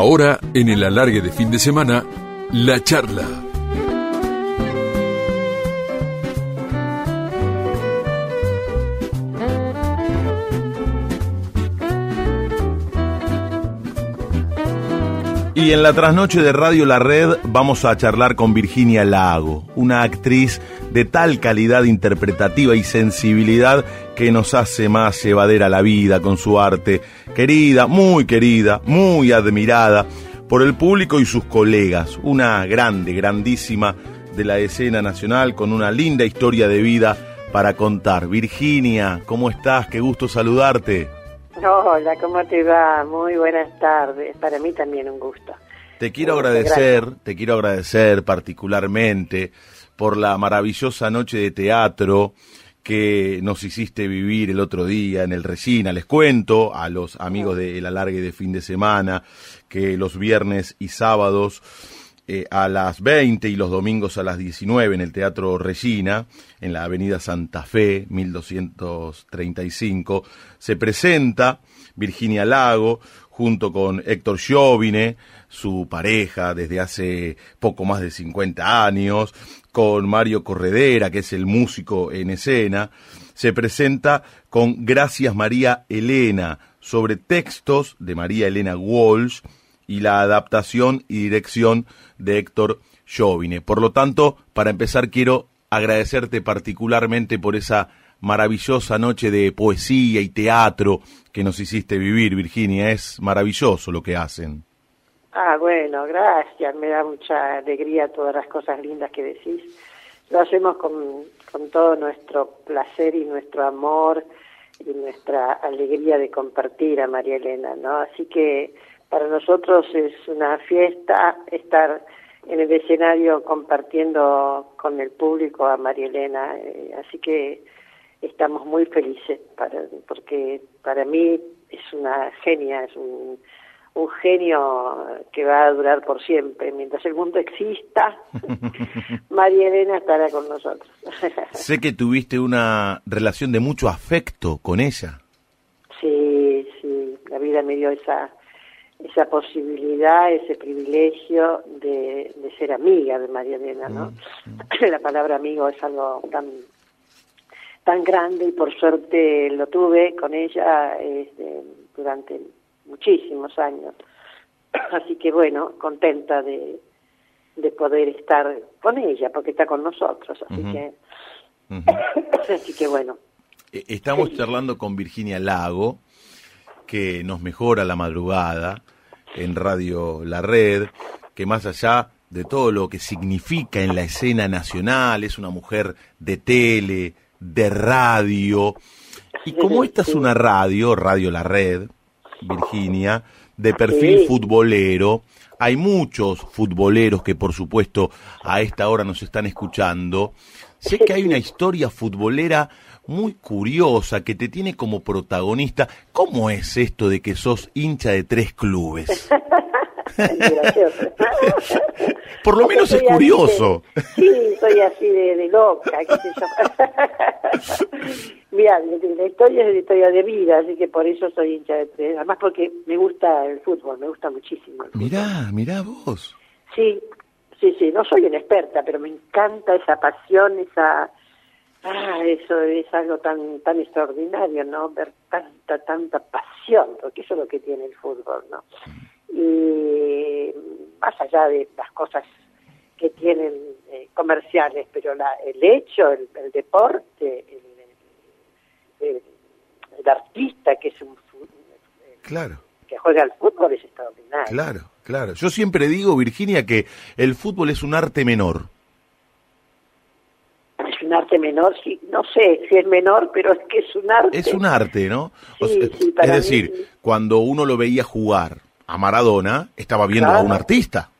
Ahora, en el alargue de fin de semana, la charla. Y en la trasnoche de Radio La Red vamos a charlar con Virginia Lago, una actriz de tal calidad interpretativa y sensibilidad que nos hace más llevadera la vida con su arte, querida, muy querida, muy admirada por el público y sus colegas, una grande, grandísima de la escena nacional con una linda historia de vida para contar. Virginia, ¿cómo estás? Qué gusto saludarte. Hola, ¿cómo te va? Muy buenas tardes. Para mí también un gusto. Te quiero agradecer, te quiero agradecer particularmente por la maravillosa noche de teatro que nos hiciste vivir el otro día en el Resina. Les cuento a los amigos del alargue de fin de semana que los viernes y sábados eh, a las 20 y los domingos a las 19 en el Teatro Regina, en la Avenida Santa Fe, 1235, se presenta Virginia Lago junto con Héctor Giovine, su pareja desde hace poco más de 50 años, con Mario Corredera, que es el músico en escena, se presenta con Gracias María Elena, sobre textos de María Elena Walsh, y la adaptación y dirección de Héctor Jovine. Por lo tanto, para empezar quiero agradecerte particularmente por esa maravillosa noche de poesía y teatro que nos hiciste vivir, Virginia. Es maravilloso lo que hacen. Ah, bueno, gracias. Me da mucha alegría todas las cosas lindas que decís. Lo hacemos con, con todo nuestro placer y nuestro amor y nuestra alegría de compartir a María Elena, ¿no? Así que para nosotros es una fiesta estar en el escenario compartiendo con el público a María Elena, eh, así que estamos muy felices para, porque para mí es una genia, es un, un genio que va a durar por siempre. Mientras el mundo exista, María Elena estará con nosotros. sé que tuviste una relación de mucho afecto con ella. Sí, sí, la vida me dio esa esa posibilidad, ese privilegio de, de ser amiga de María Elena, ¿no? Mm, La palabra amigo es algo tan tan grande y por suerte lo tuve con ella este, durante muchísimos años. Así que bueno, contenta de, de poder estar con ella, porque está con nosotros, así que así que bueno. E, estamos charlando con Virginia Lago, que nos mejora la madrugada en Radio La Red, que más allá de todo lo que significa en la escena nacional, es una mujer de tele, de radio, y como esta es una radio, Radio La Red, Virginia, de perfil futbolero, hay muchos futboleros que por supuesto a esta hora nos están escuchando. Sé que hay una historia futbolera muy curiosa que te tiene como protagonista. ¿Cómo es esto de que sos hincha de tres clubes? Por lo menos es curioso. sí, soy así de, loca, qué sé yo. Mira, la historia es la historia de vida, así que por eso soy hincha de tres. Además porque me gusta el fútbol, me gusta muchísimo. El mirá, mirá vos. Sí, sí, sí, no soy una experta, pero me encanta esa pasión, esa Ah, eso es algo tan tan extraordinario, ¿no? Ver tanta, tanta pasión, porque eso es lo que tiene el fútbol, ¿no? Y más allá de las cosas que tienen eh, comerciales, pero la, el hecho, el, deporte, el, el, artista que es un claro. que juega al fútbol es extraordinario. Claro, claro. Yo siempre digo, Virginia, que el fútbol es un arte menor un arte menor, sí, no sé si es menor, pero es que es un arte. Es un arte, ¿no? es decir, cuando uno lo veía jugar a Maradona, estaba viendo a un artista.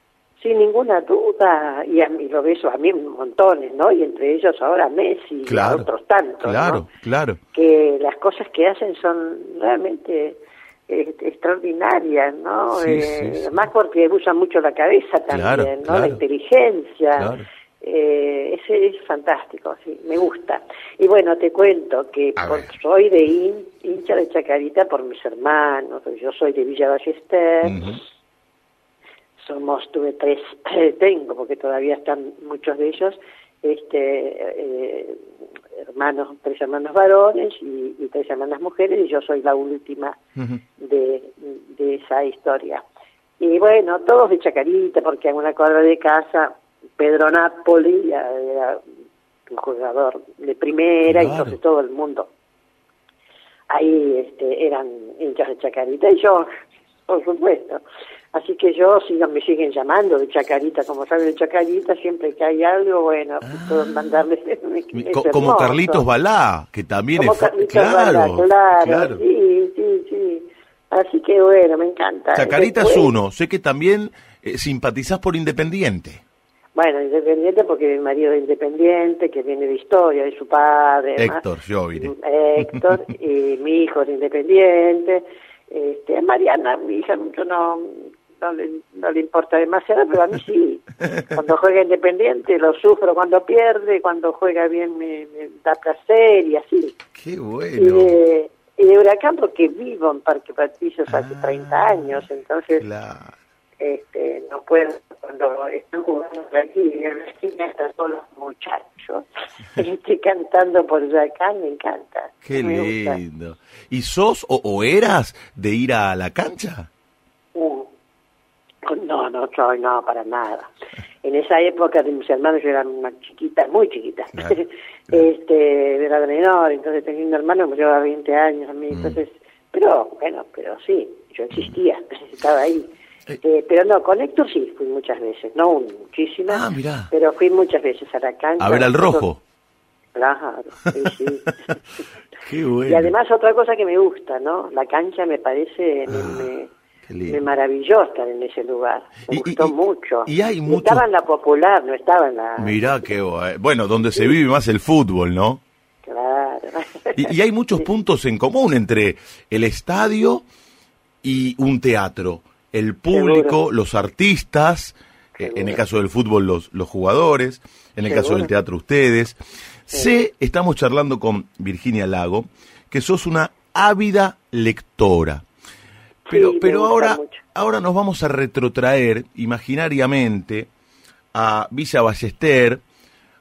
Sin ninguna duda, y a mí lo beso a mí montones, ¿no? Y entre ellos ahora Messi y otros tantos. Claro, claro. Que las cosas que hacen son realmente eh, extraordinarias, ¿no? eh, Más porque usan mucho la cabeza también, ¿no? La inteligencia. Eh, ese es fantástico, sí, me gusta. Y bueno, te cuento que soy de hincha de Chacarita por mis hermanos, yo soy de Villa Ballester, somos, tuve tres, tengo, porque todavía están muchos de ellos, este, eh, hermanos, tres hermanos varones y, tres hermanas mujeres, y yo soy la última de, de esa historia. Y bueno, todos de Chacarita, porque en una cuadra de casa, Pedro Napoli era un jugador de primera, y entonces todo el mundo ahí este, eran hinchas de Chacarita, y yo, por supuesto. Así que yo, si me siguen llamando de Chacarita, como saben de Chacarita, siempre que hay algo, bueno, ah. puedo mandarles. como Carlitos Balá, que también como es. Carlitos claro, Balá, claro, sí, sí, sí. Así que bueno, me encanta. Chacarita es uno, sé que también eh, simpatizás por Independiente. Bueno, Independiente porque mi marido es Independiente, que viene de historia, de su padre. Héctor, yo vine. Héctor, y mi hijo es Independiente. Este, Mariana, mi hija, mucho no, no le, no le importa demasiado, pero a mí sí. Cuando juega independiente lo sufro cuando pierde, cuando juega bien me, da placer y así. Qué bueno. Y de, Huracán porque vivo en Parque Patricios hace 30 ah, años, entonces este, no puedo, cuando están jugando aquí y en la esquina están todos los muchachos estoy cantando por Huracán, me encanta. Qué lindo. ¿Y sos o, o, eras de ir a la cancha? Uh, no, no soy, no, para nada. En esa época de mis hermanos yo era más chiquita, muy chiquita. este, era menor, entonces tenía un hermano que me llevaba 20 años a mí, mm. entonces, pero bueno, pero sí, yo existía, estaba ahí. Eh. eh, pero no, con Héctor sí fui muchas veces, no muchísimas, ah, pero fui muchas veces a la cancha. A ver al rojo. Claro, sí, sí. Qué bueno. Y además otra cosa que me gusta, ¿no? La cancha me parece, me ah me maravilló estar en ese lugar. Me gustó mucho. Y hay mucho... Estaba en la popular, no estaba en la. Mirá qué bueno, donde se vive más el fútbol, ¿no? Claro. Y, hay muchos puntos en común entre el estadio y un teatro. El público, los artistas, eh, en el caso del fútbol los, los jugadores, en el caso del teatro ustedes. Sé, estamos charlando con Virginia Lago, que sos una ávida lectora. Pero, pero ahora, ahora nos vamos a retrotraer imaginariamente a Villa Ballester,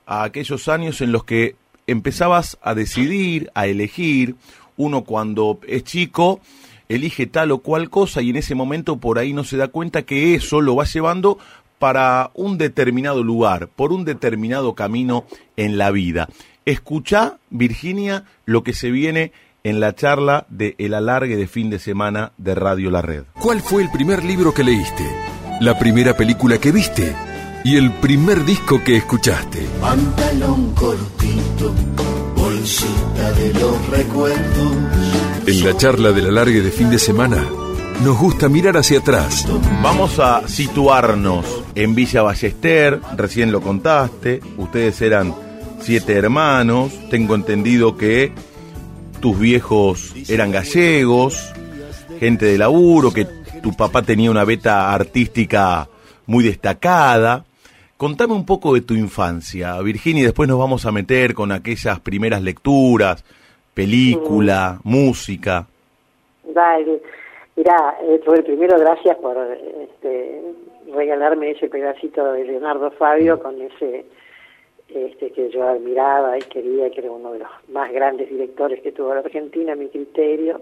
a aquellos años en los que empezabas a decidir, a elegir, uno cuando es chico elige tal o cual cosa y en ese momento por ahí no se da cuenta que eso lo va llevando para un determinado lugar, por un determinado camino en la vida. Escucha, Virginia, lo que se viene en la charla de El Alargue de fin de semana de Radio La Red. ¿Cuál fue el primer libro que leíste? ¿La primera película que viste? ¿Y el primer disco que escuchaste? Pantalón cortito, bolsita de los recuerdos. En la charla del alargue de fin de semana, nos gusta mirar hacia atrás. Vamos a situarnos en Villa Ballester, recién lo contaste, ustedes eran siete hermanos, tengo entendido que tus viejos eran gallegos, gente de laburo, que tu papá tenía una beta artística muy destacada. Contame un poco de tu infancia, Virginia, y después nos vamos a meter con aquellas primeras lecturas, película, música. Dale, mirá, eh, primero gracias por este, regalarme ese pedacito de Leonardo Fabio con ese este, que yo admiraba y quería, que era uno de los más grandes directores que tuvo la Argentina, a mi criterio.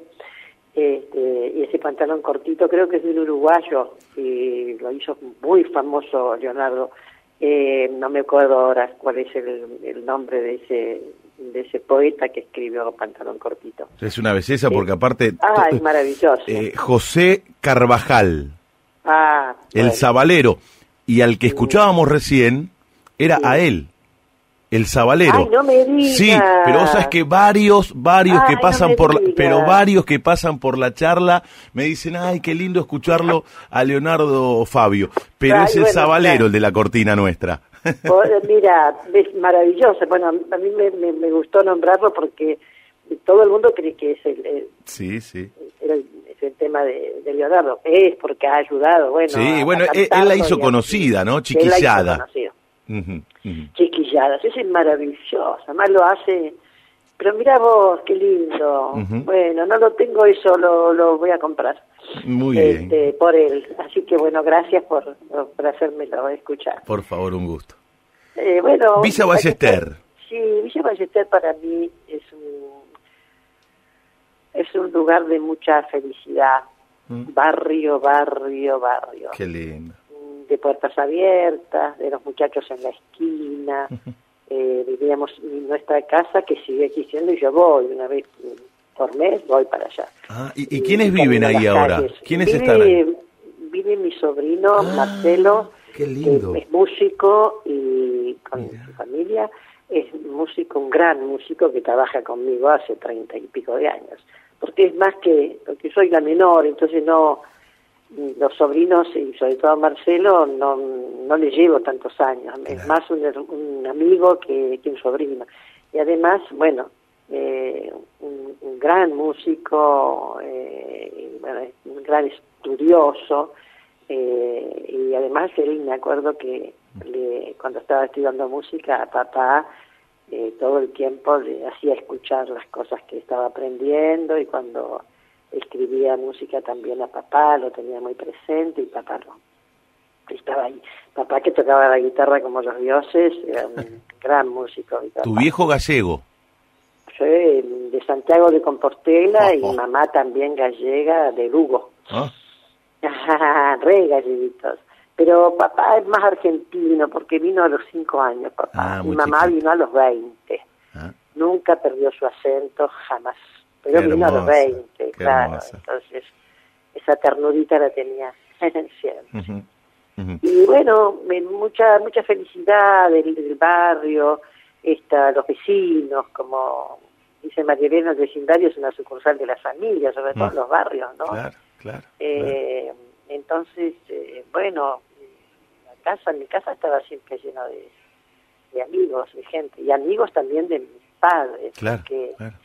Este, y ese pantalón cortito creo que es de un uruguayo y lo hizo muy famoso Leonardo. Eh, no me acuerdo ahora cuál es el, nombre de ese de ese poeta que escribió Pantalón Cortito. Es una belleza porque aparte... Ah, es maravilloso. Eh, José Carvajal. Ah. El Zabalero. Y al que escuchábamos recién era a él el Zabalero. Ay, no me digas. Sí, pero vos sabes que varios, varios que pasan por la, pero varios que pasan por la charla me dicen, ay, qué lindo escucharlo a Leonardo Fabio, pero es el Zabalero el de la cortina nuestra. Mira, es maravilloso. Bueno, a mí me, gustó nombrarlo porque todo el mundo cree que es el, sí, sí. es el tema de, Leonardo. Es porque ha ayudado, bueno. Sí, bueno, él, la hizo conocida, ¿no? Chiquillada chiquilladas. Ese es maravilloso. Además lo hace Pero mira vos, qué lindo. Bueno, no lo tengo eso, lo, lo voy a comprar. Muy bien. Este, por él. Así que bueno, gracias por, por hacérmelo escuchar. Por favor, un gusto. Eh, bueno, Villa Ballester. Sí, Villa Ballester para mí es un es un lugar de mucha felicidad. Mm. Barrio, barrio, barrio. Qué lindo. De puertas abiertas, de los muchachos en la esquina. Eh, vivíamos en nuestra casa que sigue existiendo y yo voy una vez por mes, voy para allá. Ah, ¿y, y quiénes viven ahí ahora? calles. ¿Quiénes Vive- están ahí? Vive mi sobrino Ah, Marcelo, qué que es músico y con Mira. su familia es músico, un gran músico que trabaja conmigo hace treinta y pico de años. Porque es más que, porque soy la menor, entonces no, los sobrinos y sobre todo Marcelo no, no le llevo tantos años, es más un, un amigo que, que un sobrino. Y además, bueno, eh, un, un gran músico, eh, bueno, un gran estudioso, eh, y además él me acuerdo que le- cuando estaba estudiando música a papá eh, todo el tiempo le hacía escuchar las cosas que estaba aprendiendo y cuando escribía música también a papá lo tenía muy presente y papá no estaba ahí papá que tocaba la guitarra como los dioses era un gran músico Tu viejo gallego. Soy de Santiago de Compostela y mamá también gallega de Lugo ¿Ah? re galletitos. Pero papá es más argentino porque vino a los cinco años, papá. Ah, y mamá vino a los 20. Ah, Nunca perdió su acento, jamás. Pero Qué vino a los hermosa, 20, qué claro. hermosa. Entonces, esa ternurita la tenía siempre. ujú, ujú. Y bueno, mucha mucha felicidad del, del barrio, esta, los vecinos, como dice María Elena, el vecindario es una sucursal de la familia, sobre todo Mm. en los barrios, ¿no? Claro, claro. claro. Eh, entonces, eh, bueno, la casa, mi casa estaba siempre llena de, de amigos, de gente, y amigos también de mis padres, Claro, claro.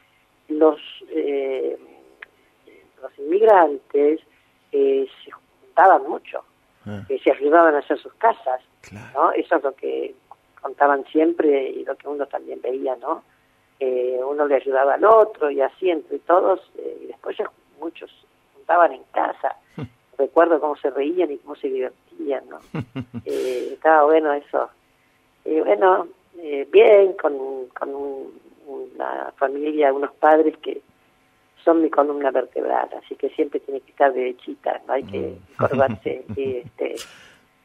Los, eh, los inmigrantes eh, se juntaban mucho, Ah, que se ayudaban a hacer sus casas, claro. ¿no? Eso es lo que contaban siempre y lo que uno también veía, ¿no? Eh, uno le ayudaba al otro y así entre todos, eh, y después ya muchos juntaban en casa. Recuerdo cómo se reían y cómo se divertían, ¿no? Eh, estaba bueno eso. Y bueno, eh, bien, con, con un- una familia, unos padres que son mi columna vertebral, así que siempre tiene que estar derechita, no hay que Mm. corvarse y este,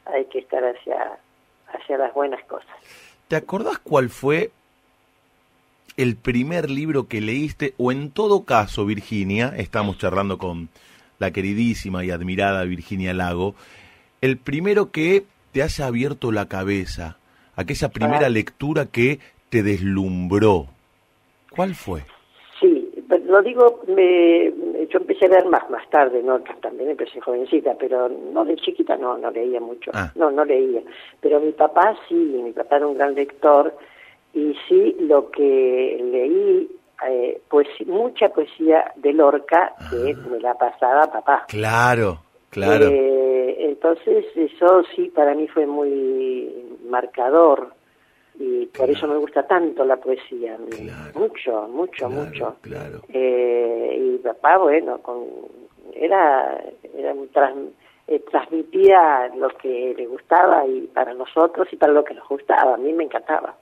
hay que estar hacia, hacia las buenas cosas. ¿Te acordás cuál fue el primer libro que leíste? O en todo caso, Virginia, estamos charlando con la queridísima y admirada Virginia Lago, el primero que te haya abierto la cabeza, aquella primera Ah. lectura que te deslumbró. ¿Cuál fue? Sí, pero lo digo, me, yo empecé a leer más más tarde, no también empecé jovencita, pero no de chiquita no, no leía mucho, Ah. no, no leía. Pero mi papá sí, mi papá era un gran lector y sí lo que leí, eh, pues mucha poesía de Lorca que me la pasaba papá. Claro, claro. Eh, entonces eso sí para mí fue muy marcador y por Claro. eso me gusta tanto la poesía, Claro. mucho, mucho, claro, mucho. Eh, y papá, bueno, con, era, era un eh, transmitía lo que le gustaba y para nosotros y para lo que nos gustaba, a mí me encantaba.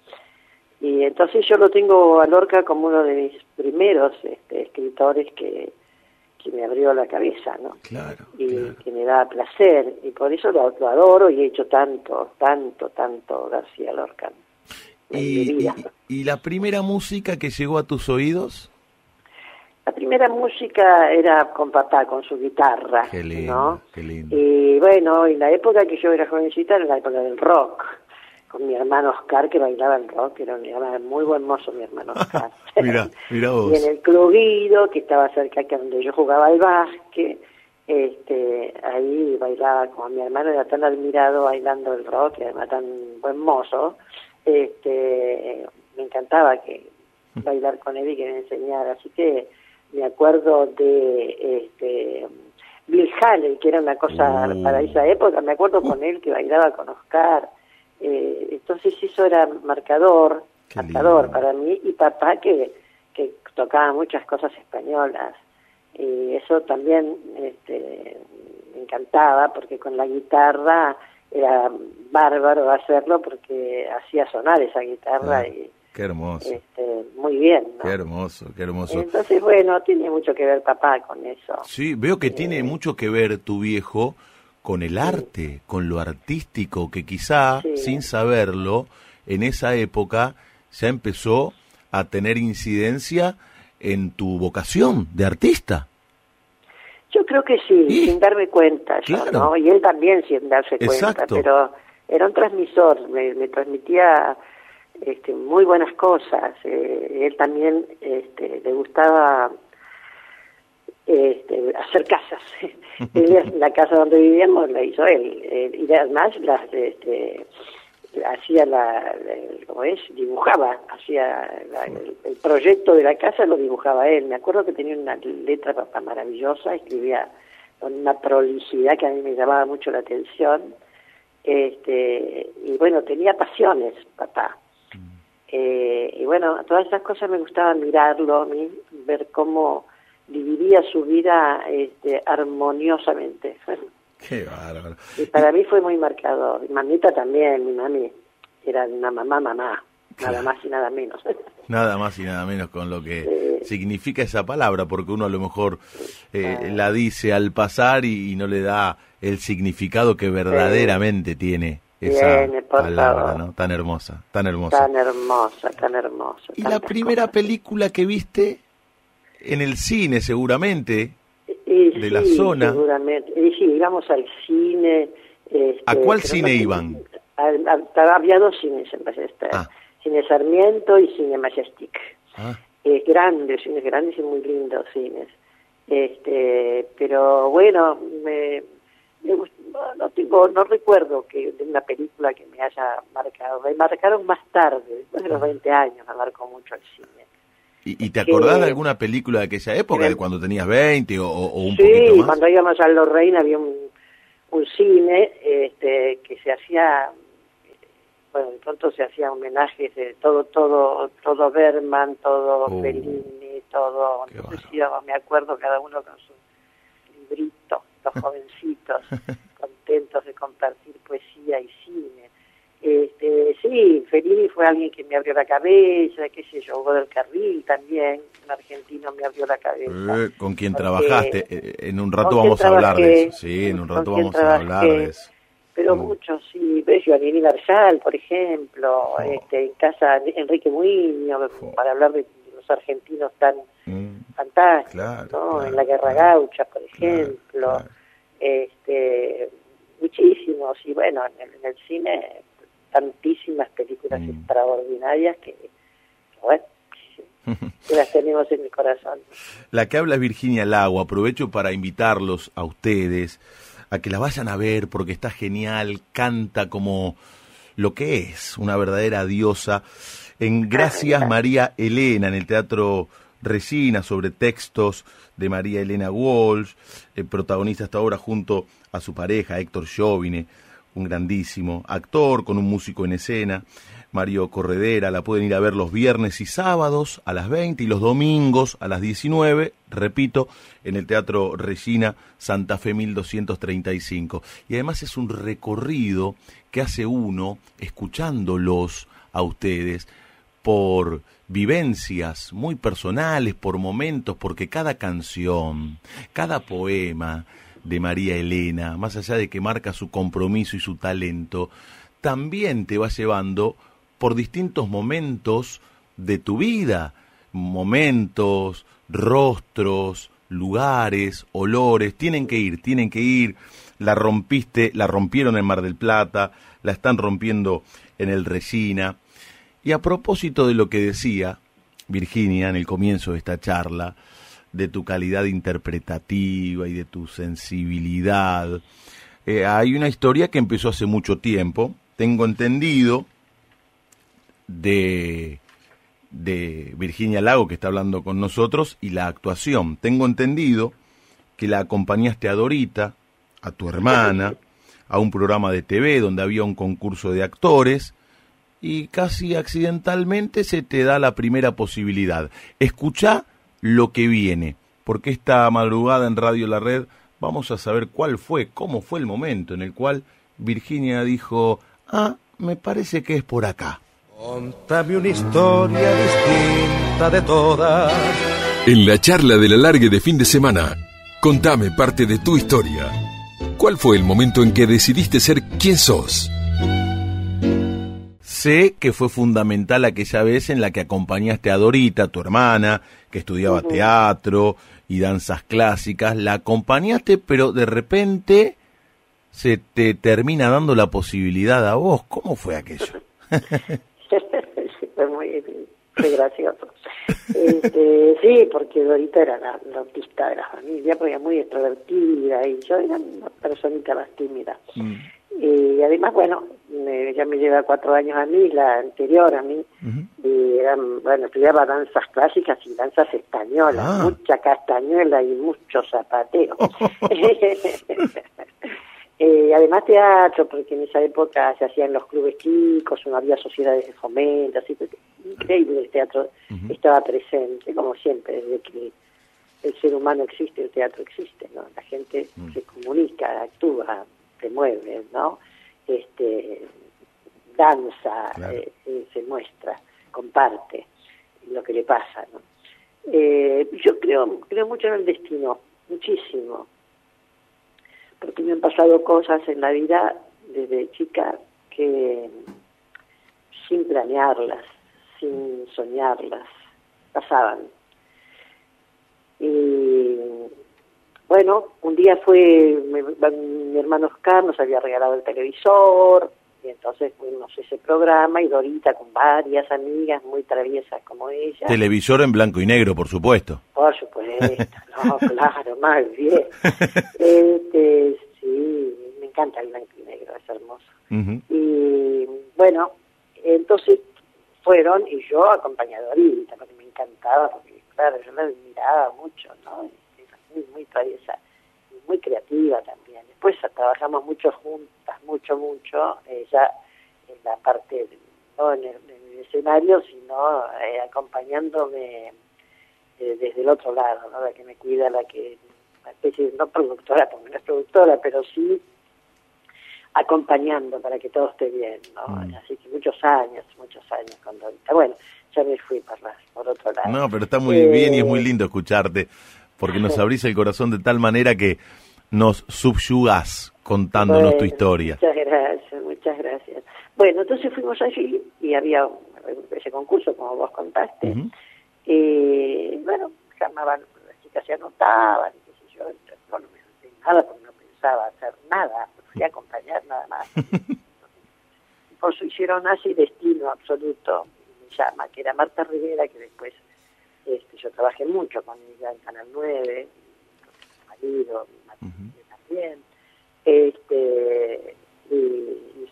Y entonces yo lo tengo a Lorca como uno de mis primeros este, escritores que, que me abrió la cabeza, ¿no? Claro, y claro. que me da placer y por eso lo, lo adoro y he hecho tanto, tanto, tanto García Lorca. ¿Y, y- y la primera música que llegó a tus oídos? La primera música era con papá, con su guitarra, Qué lindo, ¿no? qué lindo. Y bueno, en la época que yo era jovencita era la época del rock, con mi hermano Oscar que bailaba el rock, era un muy buen mozo mi hermano Oscar. Mira, mira vos. Y en el Club Guido, que estaba cerca que donde yo jugaba al básquet, este, ahí bailaba, como mi hermano era tan admirado bailando el rock, y además tan buen mozo, este, me encantaba que bailar con él y que me enseñara, así que me acuerdo de este Bill Haley, que era una cosa Uh. para esa época, me acuerdo con él que bailaba con Oscar, eh, entonces eso era marcador, Qué marcador lindo. para mí, y papá que, que tocaba muchas cosas españolas. Y eso también este, me encantaba porque con la guitarra era bárbaro hacerlo porque hacía sonar esa guitarra Ah, y Qué hermoso, este, muy bien. ¿no? qué hermoso, qué hermoso. Entonces, bueno, tiene mucho que ver papá con eso. Sí, veo que tiene mucho que ver tu viejo con el arte, con lo artístico, que quizá, Sí. sin saberlo, en esa época ya empezó a tener incidencia en tu vocación de artista. Yo creo que sí, sin darme cuenta, yo. ¿no? Y él también sin darse cuenta, pero era un transmisor, me, me transmitía este, muy buenas cosas. Eh, él también este, le gustaba este, hacer casas. La casa donde vivíamos la hizo él. Eh, y además las, este, hacía la, ¿cómo es? Dibujaba, hacía el, el proyecto de la casa lo dibujaba él. Me acuerdo que tenía una letra papá maravillosa, escribía con una prolijidad que a mí me llamaba mucho la atención. Este, y bueno, tenía pasiones, papá. Eh, y bueno, todas esas cosas me gustaba mirarlo a mí, ver cómo dividía su vida este, armoniosamente. Qué bárbaro. Y para mí fue muy marcador. Mi mamita también, mi mami era una mamá, mamá, Claro. nada más y nada menos. Nada más y nada menos con lo que Sí. significa esa palabra, porque uno a lo mejor eh, Ah. la dice al pasar y, y no le da el significado que verdaderamente tiene esa palabra. ¿no? Tan hermosa, tan hermosa. tan hermosa, tan hermosa. Y la primera cosas. película que viste en el cine, seguramente, Y de la zona. Seguramente. Y sí, íbamos al cine. este, ¿A cuál cine iban? al- al- había dos cines en Ballester. Ah. Cine Sarmiento y Cine Majestic. ah, eh, grandes, cines grandes y muy lindos cines. Este, pero bueno, me, no, no tengo, no recuerdo que de una película que me haya marcado. Me marcaron más tarde, después de los 20 años, me marcó mucho el cine. ¿Y, y te acordás Sí. de alguna película de aquella época, Era- de cuando tenías 20 o, o un sí, poquito más? cuando íbamos a Lorraine había un, un cine este, que se hacía, bueno, de pronto se hacía homenajes de todo, todo, todo Berman, todo Oh. Fellini, todo, entonces bárbaro. íbamos, me acuerdo cada uno con su librito, los jovencitos, contentos de compartir poesía y cine. Este, sí, Fellini fue alguien que me abrió la cabeza, qué sé yo, del Carril también, un argentino me abrió la cabeza. Eh, ¿Con quién Porque- trabajaste? Eh, en un rato ¿Con quién vamos a hablar de eso. Sí, en un ¿Con rato vamos a hablar de eso. Pero Mm. muchos, sí, Giovanni Marsal, por ejemplo, Oh. este, en casa Enrique Muiño, Oh. para hablar de, los argentinos tan Mm, fantásticos, Claro, ¿no? claro, en la Guerra claro, Gaucha, por ejemplo, este, muchísimos, y bueno, en el, en el cine tantísimas películas Mm. extraordinarias que, bueno, que las tenemos en el corazón. La que habla es Virginia Lago. Aprovecho para invitarlos a ustedes a que la vayan a ver porque está genial, canta como lo que es, una verdadera diosa. En Gracias María Elena, en el Teatro Resina, sobre textos de María Elena Walsh, el protagonista hasta ahora junto a su pareja Héctor Chauvine, un grandísimo actor con un músico en escena. Mario Corredera, la pueden ir a ver los viernes y sábados a las 20 y los domingos a las 19, repito, en el Teatro Regina Santa Fe 1235. Y además es un recorrido que hace uno escuchándolos a ustedes por vivencias muy personales, por momentos, porque cada canción, cada poema de María Elena, más allá de que marca su compromiso y su talento, también te va llevando por distintos momentos de tu vida, momentos, rostros, lugares, olores, tienen que ir, tienen que ir, la rompiste, la rompieron en Mar del Plata, la están rompiendo en el Regina. Y a propósito de lo que decía Virginia en el comienzo de esta charla, de tu calidad interpretativa y de tu sensibilidad, eh, hay una historia que empezó hace mucho tiempo, tengo entendido, de, de Virginia Lago, que está hablando con nosotros, y la actuación. Tengo entendido que la acompañaste a Dorita, a tu hermana, a un programa de TV donde había un concurso de actores, y casi accidentalmente se te da la primera posibilidad. Escucha lo que viene, porque esta madrugada en Radio La Red vamos a saber cuál fue, cómo fue el momento en el cual Virginia dijo, ah, me parece que es por acá. Contame una historia distinta de todas. En la charla de la largue de fin de semana, contame parte de tu historia. ¿Cuál fue el momento en que decidiste ser quien sos? Sé que fue fundamental aquella vez en la que acompañaste a Dorita, tu hermana, que estudiaba teatro y danzas clásicas. La acompañaste, pero de repente se te termina dando la posibilidad a vos. ¿Cómo fue aquello? fue muy, gracioso. Este, sí, porque Dorita era la, autista de la familia, porque era muy extrovertida y yo era una personita más tímida. Mm. Y además, bueno, ella me lleva cuatro años a mí, la anterior a mí, y eran, bueno, estudiaba danzas clásicas y danzas españolas, ah. mucha castañuela y mucho zapateo. Eh, además teatro, porque en esa época se hacían los clubes chicos, no había sociedades de fomento, así que increíble el teatro estaba presente, como siempre, desde que el ser humano existe, el teatro existe, ¿no? La gente mm. se comunica, actúa, se mueve, ¿no? Este, danza, eh, eh, se muestra, comparte lo que le pasa, ¿no? yo creo, creo mucho en el destino, muchísimo porque me han pasado cosas en la vida desde chica que sin planearlas, sin soñarlas, pasaban. Y bueno, un día fue mi, mi hermano Oscar, nos había regalado el televisor, y entonces fuimos ese programa y Dorita con varias amigas muy traviesas como ella. Televisor en blanco y negro, por supuesto. Por supuesto, no, claro, más bien. Este, sí, me encanta el blanco y negro, es hermoso. Y bueno, entonces fueron y yo acompañado a Dorita, porque me encantaba, porque claro, yo la admiraba mucho, ¿no? Muy, muy traviesa muy creativa también. Después trabajamos mucho juntas, mucho, mucho, ella en la parte, no en el, escenario, sino eh, acompañándome eh, desde el otro lado, ¿no? la que me cuida, la que, una especie no productora, porque no es productora, pero sí acompañando para que todo esté bien, ¿no? Mm. Así que muchos años, muchos años con Dorita. Bueno, ya me fui por, por otro lado. No, pero está muy bien y es muy eh, lindo escucharte porque nos abrís el corazón de tal manera que nos subyugás contándonos tu historia. Muchas gracias, muchas gracias. Bueno, entonces fuimos allí y había ese concurso, como vos contaste. y bueno, llamaban, las chicas se anotaban, y qué sé yo, no, no me nada porque no pensaba hacer nada, fui a acompañar nada más. Por eso hicieron así destino absoluto, me llama, que era Marta Rivera, que después este, yo trabajé mucho con ella en Canal 9, mi marido, mi marido también. Este, y,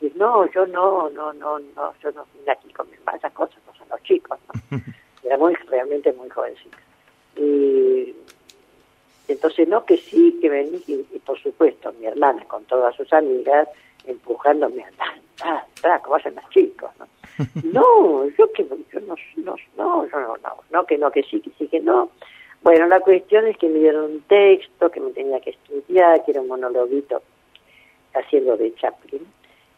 y no, yo no, no, no, no, yo no vine aquí con mis esas cosas no son los chicos, ¿no? Era muy, realmente muy jovencita. Y entonces, no, que sí, que vení, y, por supuesto, mi hermana con todas sus amigas empujándome a andar, andar, como hacen los chicos, ¿no? No, yo que yo no, no, no, no, no, no, que no, que sí, que sí, que no. Bueno, la cuestión es que me dieron un texto que me tenía que estudiar, que era un monologuito haciendo de Chaplin.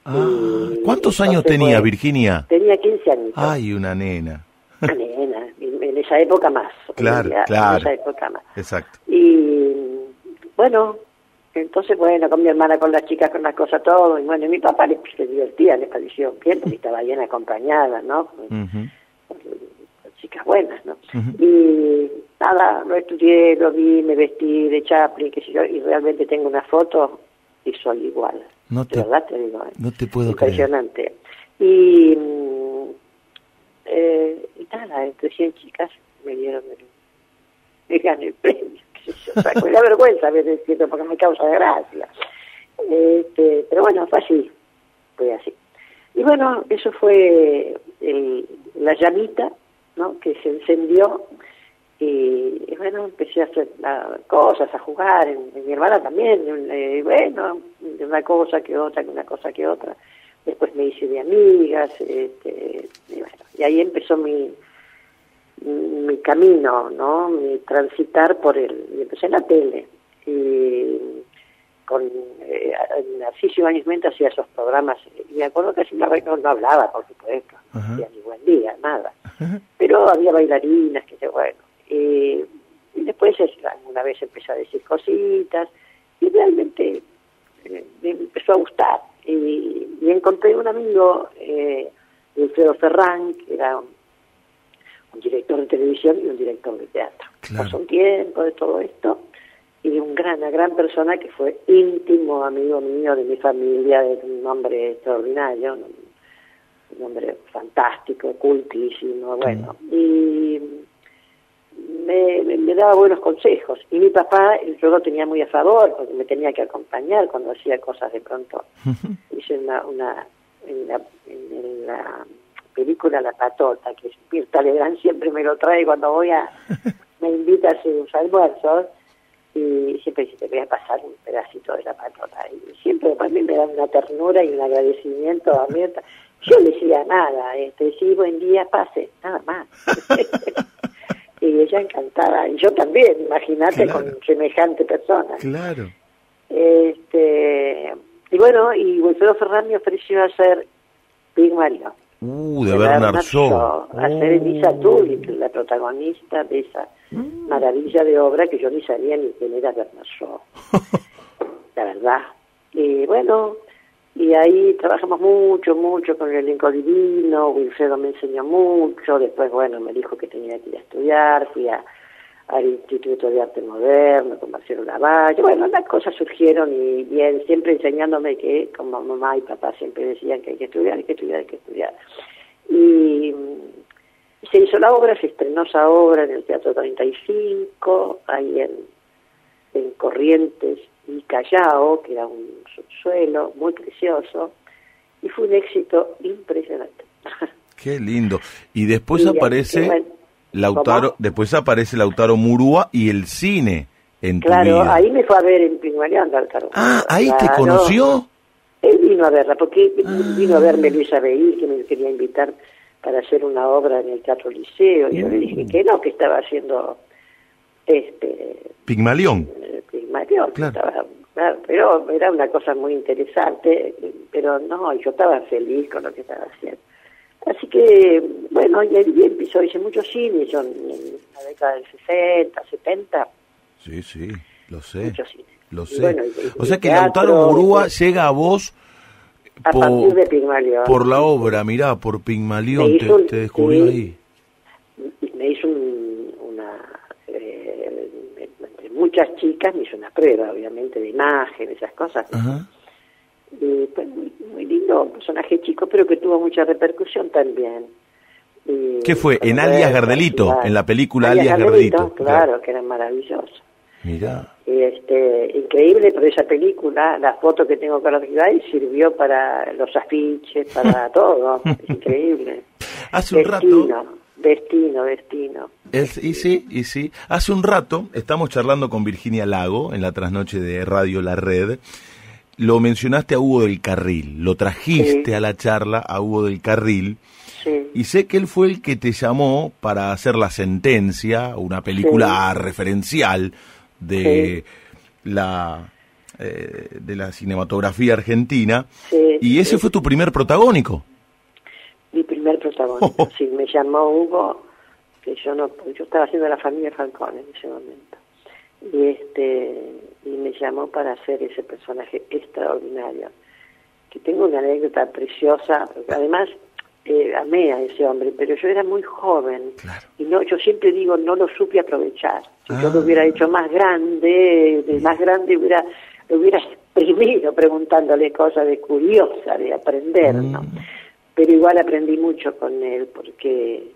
Ah, ¿Cuántos años tenía Virginia? Tenía 15 años. Ay, una nena. Una nena, en esa época más. Claro, claro. En esa época más. Exacto. Y bueno, entonces, bueno, con mi hermana, con las chicas, con las cosas, todo. Y bueno, y mi papá le, se divertía, le pareció bien, porque estaba bien acompañada, ¿no? Chicas buenas, ¿no? Y nada, lo estudié, lo vi, me vestí de Chaplin, qué sé yo, y realmente tengo una foto y soy igual. No te, verdad te digo, ¿eh? No te puedo Impresionante. Y, mm, eh, y nada, entre 100 chicas me dieron el, me gané el premio con la vergüenza a veces siento porque me causa gracia. Este, pero bueno, fue así, fue así. Y bueno, eso fue el, la llamita, ¿no? Que se encendió y, bueno, empecé a hacer cosas, a jugar, mi hermana también, eh, bueno, una cosa que otra, una cosa que otra. Después me hice de amigas, este, Y ahí empezó mi, mi camino, ¿no? Mi transitar por el... Y empecé en la tele. Y con eh, Narciso Áñez Menta hacía esos programas. Y me acuerdo que así no, no hablaba, por supuesto. No hacía ni buen día, nada. Pero había bailarinas, que bueno. y después alguna vez empecé a decir cositas. Y realmente eh, me empezó a gustar. Y, y encontré un amigo, eh, Wilfredo Ferrán, que era un, director de televisión y un director de teatro. Pasó un tiempo de todo esto y un gran, una gran persona que fue íntimo amigo mío de mi familia, de un hombre extraordinario, un, hombre fantástico, cultísimo, bueno. Y me, me, daba buenos consejos. Y mi papá, yo lo tenía muy a favor, porque me tenía que acompañar cuando hacía cosas de pronto. Hice una, una en, la, en la película La Patota, que Pirta Legrand siempre me lo trae cuando voy a, me invita a sus almuerzos, y siempre dice, te voy a pasar un pedacito de la patota. Y siempre para mí me da una ternura y un agradecimiento a Mirta. Yo le decía nada, este, sí, buen día, pase, nada más. y ella encantada, y yo también, imagínate con semejante persona. Claro. Este, y bueno, y Wilfredo Ferran me ofreció hacer Big Mario. Uh, de Bernard Shaw. Hacer Elisa Tulik, la protagonista de esa mm. maravilla de obra que yo ni sabía ni quién era Bernard Shaw. la verdad. Y bueno, y ahí trabajamos mucho, mucho con el elenco divino, Wilfredo me enseñó mucho, después, bueno, me dijo que tenía que ir a estudiar, fui a, al Instituto de Arte Moderno con Marcelo Lavalle, bueno, las cosas surgieron y bien, siempre enseñándome que, como mamá y papá siempre decían que hay que estudiar, hay que estudiar, hay que estudiar. Y, se hizo la obra, se estrenó esa obra en el Teatro 35, ahí en, en Corrientes y Callao, que era un subsuelo muy precioso, y fue un éxito impresionante. Qué lindo. Y después aparece Lautaro, después aparece Lautaro Murúa y el cine en tu Claro, ahí me fue a ver en Pingüineando Lautaro. Ah, ahí te conoció. Él vino a verla, porque vino a verme Luisa Beí, que me quería invitar para hacer una obra en el Teatro Liceo, y yo le dije que no, que estaba haciendo este Pigmalión. Eh, Pigmalión, claro. pero era una cosa muy interesante, pero no, yo estaba feliz con lo que estaba haciendo. Así que, bueno, y ahí empezó, hice muchos cines, yo en la década del 60, 70. Sí, sí, lo sé. Muchos cines. Lo sé. o sea que Lautaro Murúa llega a vos a por, partir de Pigmalión. Por la obra, mirá, por Pigmalión te, te, descubrió ahí. Me hizo una... Eh, entre muchas chicas me hizo una prueba, obviamente, de imagen, esas cosas. Ajá. Y, pues, muy, muy lindo, un personaje chico, pero que tuvo mucha repercusión también. ¿Qué fue? En Alias Gardelito, en la película Alias, Gardelito. Claro, que era maravilloso. Mira. Este, increíble, pero esa película, la foto que tengo con la y sirvió para los afiches, para todo. increíble. Hace un destino, rato. Destino, destino. Es, y sí, y sí. Hace un rato estamos charlando con Virginia Lago en la trasnoche de Radio La Red lo mencionaste a Hugo del Carril, lo trajiste a la charla a Hugo del Carril. Y sé que él fue el que te llamó para hacer La Sentencia, una película referencial de la eh, de la cinematografía argentina. y ese fue tu primer protagónico. Mi primer protagónico, sí, me llamó Hugo, que yo no, yo estaba haciendo la familia Falcón en ese momento. Y este y me llamó para hacer ese personaje extraordinario. Que tengo una anécdota preciosa, porque además eh, amé a ese hombre, pero yo era muy joven y no, yo siempre digo no lo supe aprovechar. Si yo lo ah. hubiera hecho más grande, de más grande hubiera lo hubiera exprimido preguntándole cosas de curiosa, de aprender, ¿no? Mm. Pero igual aprendí mucho con él porque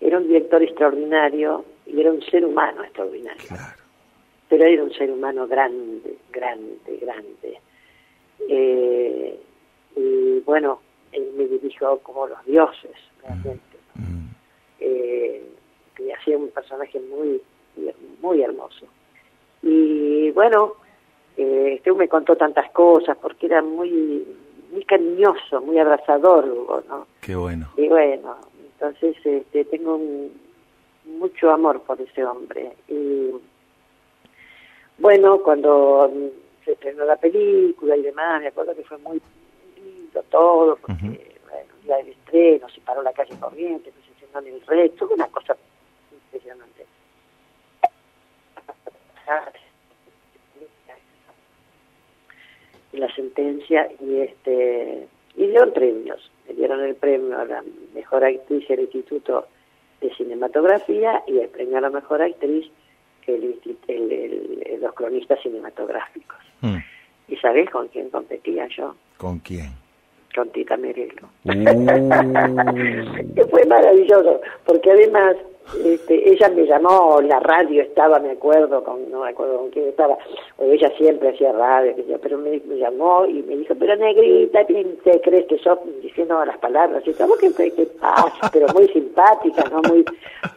era un director extraordinario y era un ser humano extraordinario. Claro pero era un ser humano grande, grande, grande. Eh, y bueno, él me dirigió como los dioses, realmente. Mm. Eh, y hacía un personaje muy, muy hermoso. Y bueno, eh, este me contó tantas cosas porque era muy muy cariñoso, muy abrazador, Hugo, ¿no? Qué bueno. Y bueno, entonces este, tengo mucho amor por ese hombre. Y bueno, cuando se estrenó la película y demás, me acuerdo que fue muy lindo todo, porque bueno, día del estreno, se paró la calle corriente, se estrenó en el resto, una cosa impresionante. La sentencia y este y dieron premios me dieron el premio a la mejor actriz del Instituto de Cinematografía y el premio a la mejor actriz que el, el, el, los cronistas cinematográficos Mm. y sabés con quién competía yo ¿Con quién? con Tita Merelo Uh. que fue maravilloso, porque además este, ella me llamó, la radio estaba, me acuerdo, con, no me acuerdo con quién estaba, o ella siempre hacía radio, que yo, pero me, me llamó y me dijo, pero negrita, ¿quién te crees que sos diciendo las palabras? Y yo, ¿qué, qué, qué pasa? Pero muy simpática, ¿no? Muy,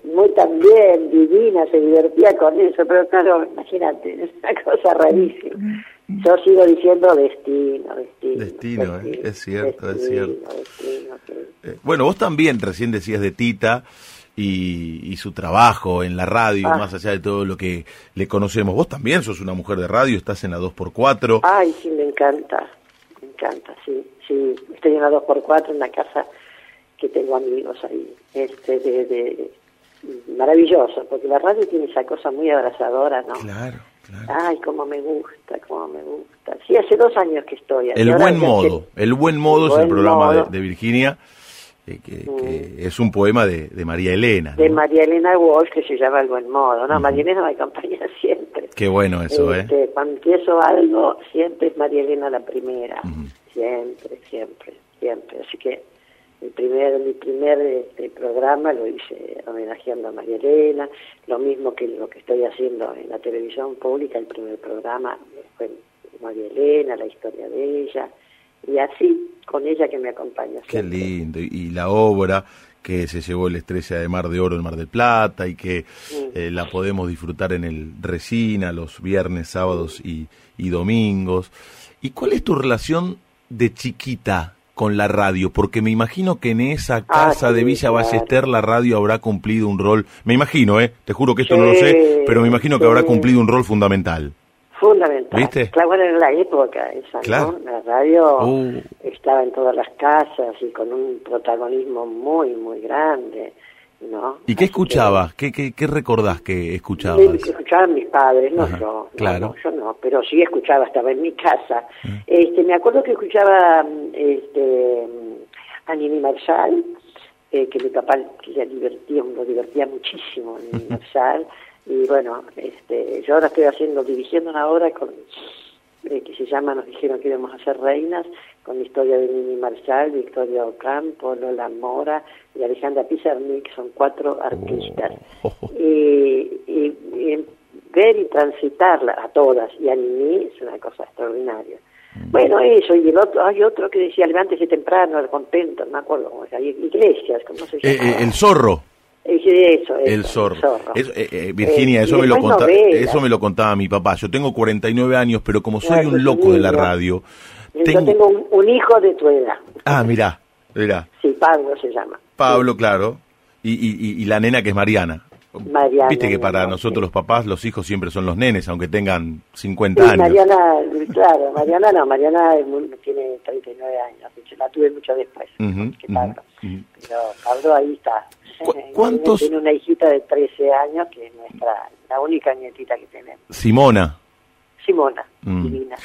muy también divina, se divertía con eso, pero claro, imagínate, es una cosa rarísima. Yo sigo diciendo destino, destino. Destino, ¿eh? Es cierto, es cierto. destino, sí. Eh, bueno, vos también recién decías de Tita y, y su trabajo en la radio, Ah. más allá de todo lo que le conocemos. Vos también sos una mujer de radio, estás en la 2x4. Ay, sí, me encanta, me encanta, sí, sí. Estoy en la 2x4 en una casa que tengo amigos ahí, este, de, de, maravilloso, porque la radio tiene esa cosa muy abrazadora, ¿no? Claro, claro. Ay, cómo me gusta, cómo me gusta. Sí, hace dos años que estoy. El buen modo, el buen modo es el programa de Virginia, que, que es un poema de, de María Elena. De. María Elena Walsh, que se llama El Buen Modo, ¿no? María Elena me acompaña siempre. Qué bueno eso, ¿eh? Este, Cuando empiezo algo, siempre es María Elena la primera. Siempre, siempre, siempre. Así que el primer, mi primer este, programa lo hice homenajeando a María Elena, lo mismo que lo que estoy haciendo en la televisión pública, el primer programa fue María Elena, la historia de ella, y así, con ella que me acompaña. Qué lindo. Y, la obra que se llevó la estrella de Mar de Oro en Mar del Plata y que eh, la podemos disfrutar en el Resina los viernes, sábados y, y domingos. ¿Y cuál es tu relación de chiquita con la radio? Porque me imagino que en esa casa Ah, de sí, Villa claro. Ballester la radio habrá cumplido un rol, me imagino, ¿eh? Te juro que esto no lo sé, pero me imagino que habrá cumplido un rol fundamental. Fundamental. ¿Viste? Claro, bueno, en la época esa, Claro. ¿no? La radio Uh. estaba en todas las casas y con un protagonismo muy, muy grande, ¿no? ¿Y qué Así que- escuchabas? ¿Qué, qué, qué recordás que escuchabas? Escuchaban mis padres, no Ajá, yo. claro. no, yo no, pero sí escuchaba, estaba en mi casa. Este, me acuerdo que escuchaba mm, este, mm, a Nini Marshall, eh, que mi papá le divertía, lo divertía muchísimo, Nini Marshall. Y bueno, este, yo ahora estoy haciendo, dirigiendo una obra con, eh, que se llama Nos dijeron que íbamos a ser reinas, con la historia de Nini Marshall, Victoria Ocampo, Lola Mora y Alejandra Pizarnik, que son cuatro artistas Oh. y, y- y ver y transitarla a todas y a Nini es una cosa extraordinaria. Mm. Bueno, eso, y el otro, hay otro que decía, levántese temprano, al contento, no me acuerdo cómo se Iglesias, ¿cómo se Eh, llama? eh, el zorro. Ese- eso, eso, El zorro. Eso, eh, eh, Virginia, Eh, eso, me lo conta- eso me lo contaba mi papá. Yo tengo 49 años, pero como soy Claro, un loco de la radio, Yo tengo... un, un hijo de tu edad, Ah, mirá, mirá. sí, Pablo se llama. Pablo, claro. Y, y, la nena que es Mariana. Mariana, Viste que para no, nosotros los papás los hijos siempre son los nenes, aunque tengan 50 Sí, años. Mariana, claro, Mariana no, Mariana tiene 39 años, la tuve mucho después Ujú, que Pablo. Pero Pablo ahí está. ¿Cu- Tiene- cuántos- Tiene una hijita de 13 años que es nuestra, la única nietita que tenemos. Simona, Simona, Mm. divina.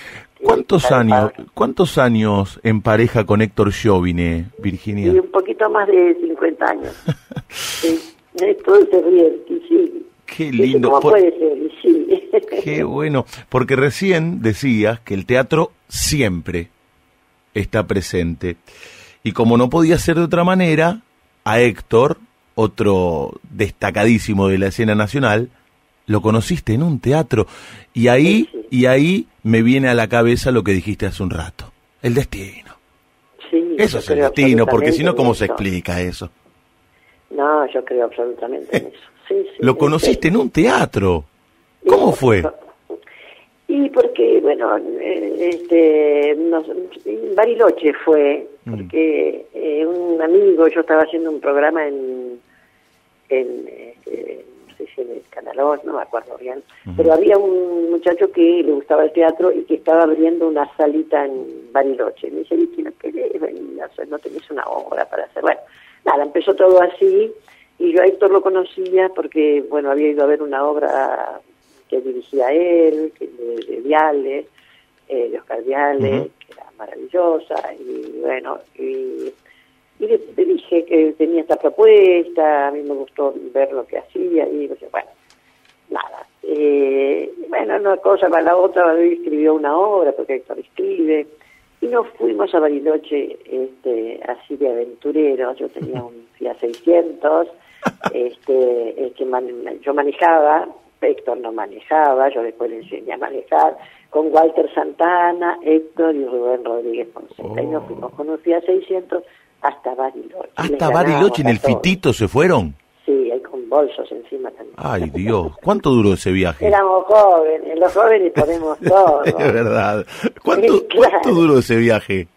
¿cuántos años, cuántos años en pareja con Héctor Jovine, Virginia? Y un poquito más de 50 años. sí. Eh, Todos se ríen, y sí. Qué lindo. ¿Cómo por- puede ser? Y sí. Qué bueno, porque recién decías que el teatro siempre está presente. Y como no podía ser de otra manera, a Héctor, otro destacadísimo de la escena nacional, lo conociste en un teatro. Y ahí, Sí, sí. y ahí me viene a la cabeza lo que dijiste hace un rato. El destino. Sí, Eso es el destino, porque si no, ¿cómo se explica eso? No, yo creo absolutamente en eso. Sí, sí, Lo conociste en un teatro. ¿Cómo fue? Y porque, bueno, eh, este, nos, Bariloche fue, Mm. porque eh, un amigo, yo estaba haciendo un programa en, en este, no sé si en el Canal 8, no me acuerdo bien, pero había un muchacho que le gustaba el teatro y que estaba abriendo una salita en Bariloche. Me dice, Vicky, ¿no querés venir a hacer? ¿No tenés una obra para hacer? Bueno, nada, empezó todo así y yo a Héctor lo conocía porque, bueno, había ido a ver una obra que dirigía él, que de, de Viale, eh, de Oscar Viale, que era maravillosa, y bueno, y, y le, le dije que tenía esta propuesta, a mí me gustó ver lo que hacía, y dije, bueno, nada. Eh, bueno, una cosa para la otra, escribió una obra, porque Héctor escribe, y nos fuimos a Bariloche este, así de aventureros, yo tenía un Fiat 600, este, que man- yo manejaba, Héctor no manejaba, yo después le enseñé a manejar, con Walter Santana, Héctor y Rubén Rodríguez Fonseca, y nos Oh. fuimos con un Fiat 600 hasta Bariloche. Hasta Bariloche en el fitito se fueron. Sí, ahí con bolsos encima también. Ay, Dios. ¿Cuánto duró ese viaje? Éramos jóvenes, los jóvenes podemos todo. Es verdad. ¿Cuánto, Sí, claro. cuánto duró ese viaje?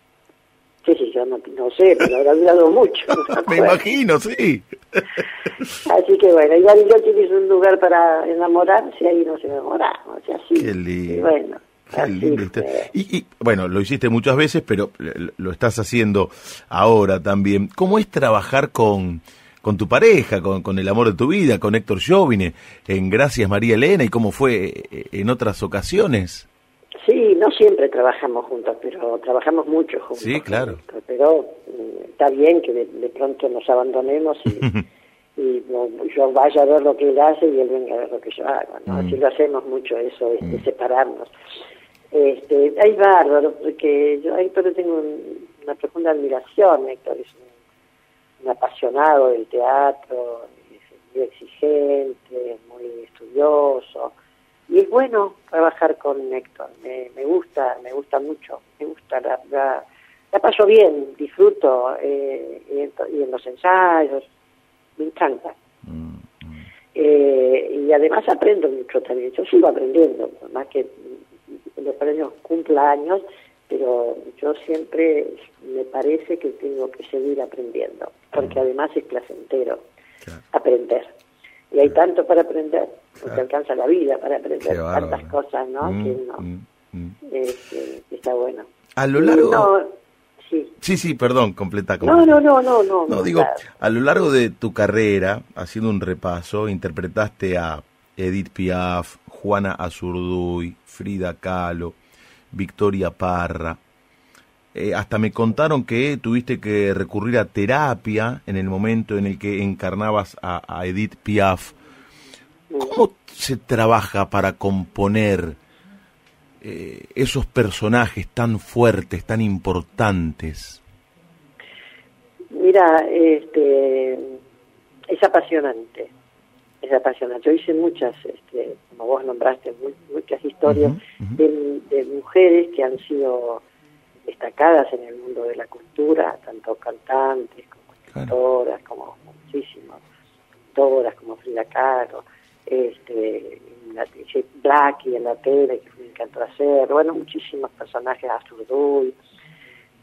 Sí, sí, yo no, no sé, pero habrá durado mucho. Me imagino, sí. Así que bueno, y Bariloche es un lugar para enamorarse, ahí nos enamoramos, y así. Qué lindo. Y bueno, Qué lindo este- Y, y, bueno, lo hiciste muchas veces, pero lo estás haciendo ahora también. ¿Cómo es trabajar con, con tu pareja, con, con el amor de tu vida, con Héctor Jovine, en Gracias María Elena, y cómo fue eh, en otras ocasiones? Sí, no siempre trabajamos juntos, pero trabajamos mucho juntos. Sí, claro. Pero mm, está bien que de, de pronto nos abandonemos y, y no, yo vaya a ver lo que él hace y él venga a ver lo que yo hago. ¿no? Mm. Así lo hacemos mucho eso, de, de separarnos. Este, hay bárbaro, porque yo a Héctor le tengo un- una profunda admiración. Héctor es un, un apasionado del teatro, es muy exigente, muy estudioso. Y es bueno trabajar con Héctor, me, me gusta, me gusta mucho, me gusta, la, la, la paso bien, disfruto eh, y, en, to- y en los ensayos, me encanta. Mm, Eh, y además aprendo mucho también, yo sigo aprendiendo, más que los premios cumpla años, pero yo siempre me parece que tengo que seguir aprendiendo, porque además es placentero Claro. aprender. Y hay tanto para aprender, Claro. alcanza la vida para aprender tantas cosas, ¿no? Mm, que no, mm, mm. este, que está bueno. A lo largo... No, sí. Sí, sí, perdón, completa. No, completa. no, no, no, no. No, digo, a lo largo de tu carrera, haciendo un repaso, interpretaste a Edith Piaf, Juana Azurduy, Frida Kahlo, Victoria Parra. Eh, hasta me contaron que tuviste que recurrir a terapia en el momento en el que encarnabas a, a Edith Piaf. ¿Cómo se trabaja para componer eh, esos personajes tan fuertes, tan importantes? Mira, este, es apasionante, es apasionante. Yo hice muchas, este, como vos nombraste, mu- muchas historias de mujeres que han sido destacadas en el mundo de la cultura, tanto cantantes como Claro. escritoras, como muchísimas actoras, como Frida Kahlo, este, la, Blackie en la tele, que me encantó hacer, bueno, muchísimos personajes, Azurduy,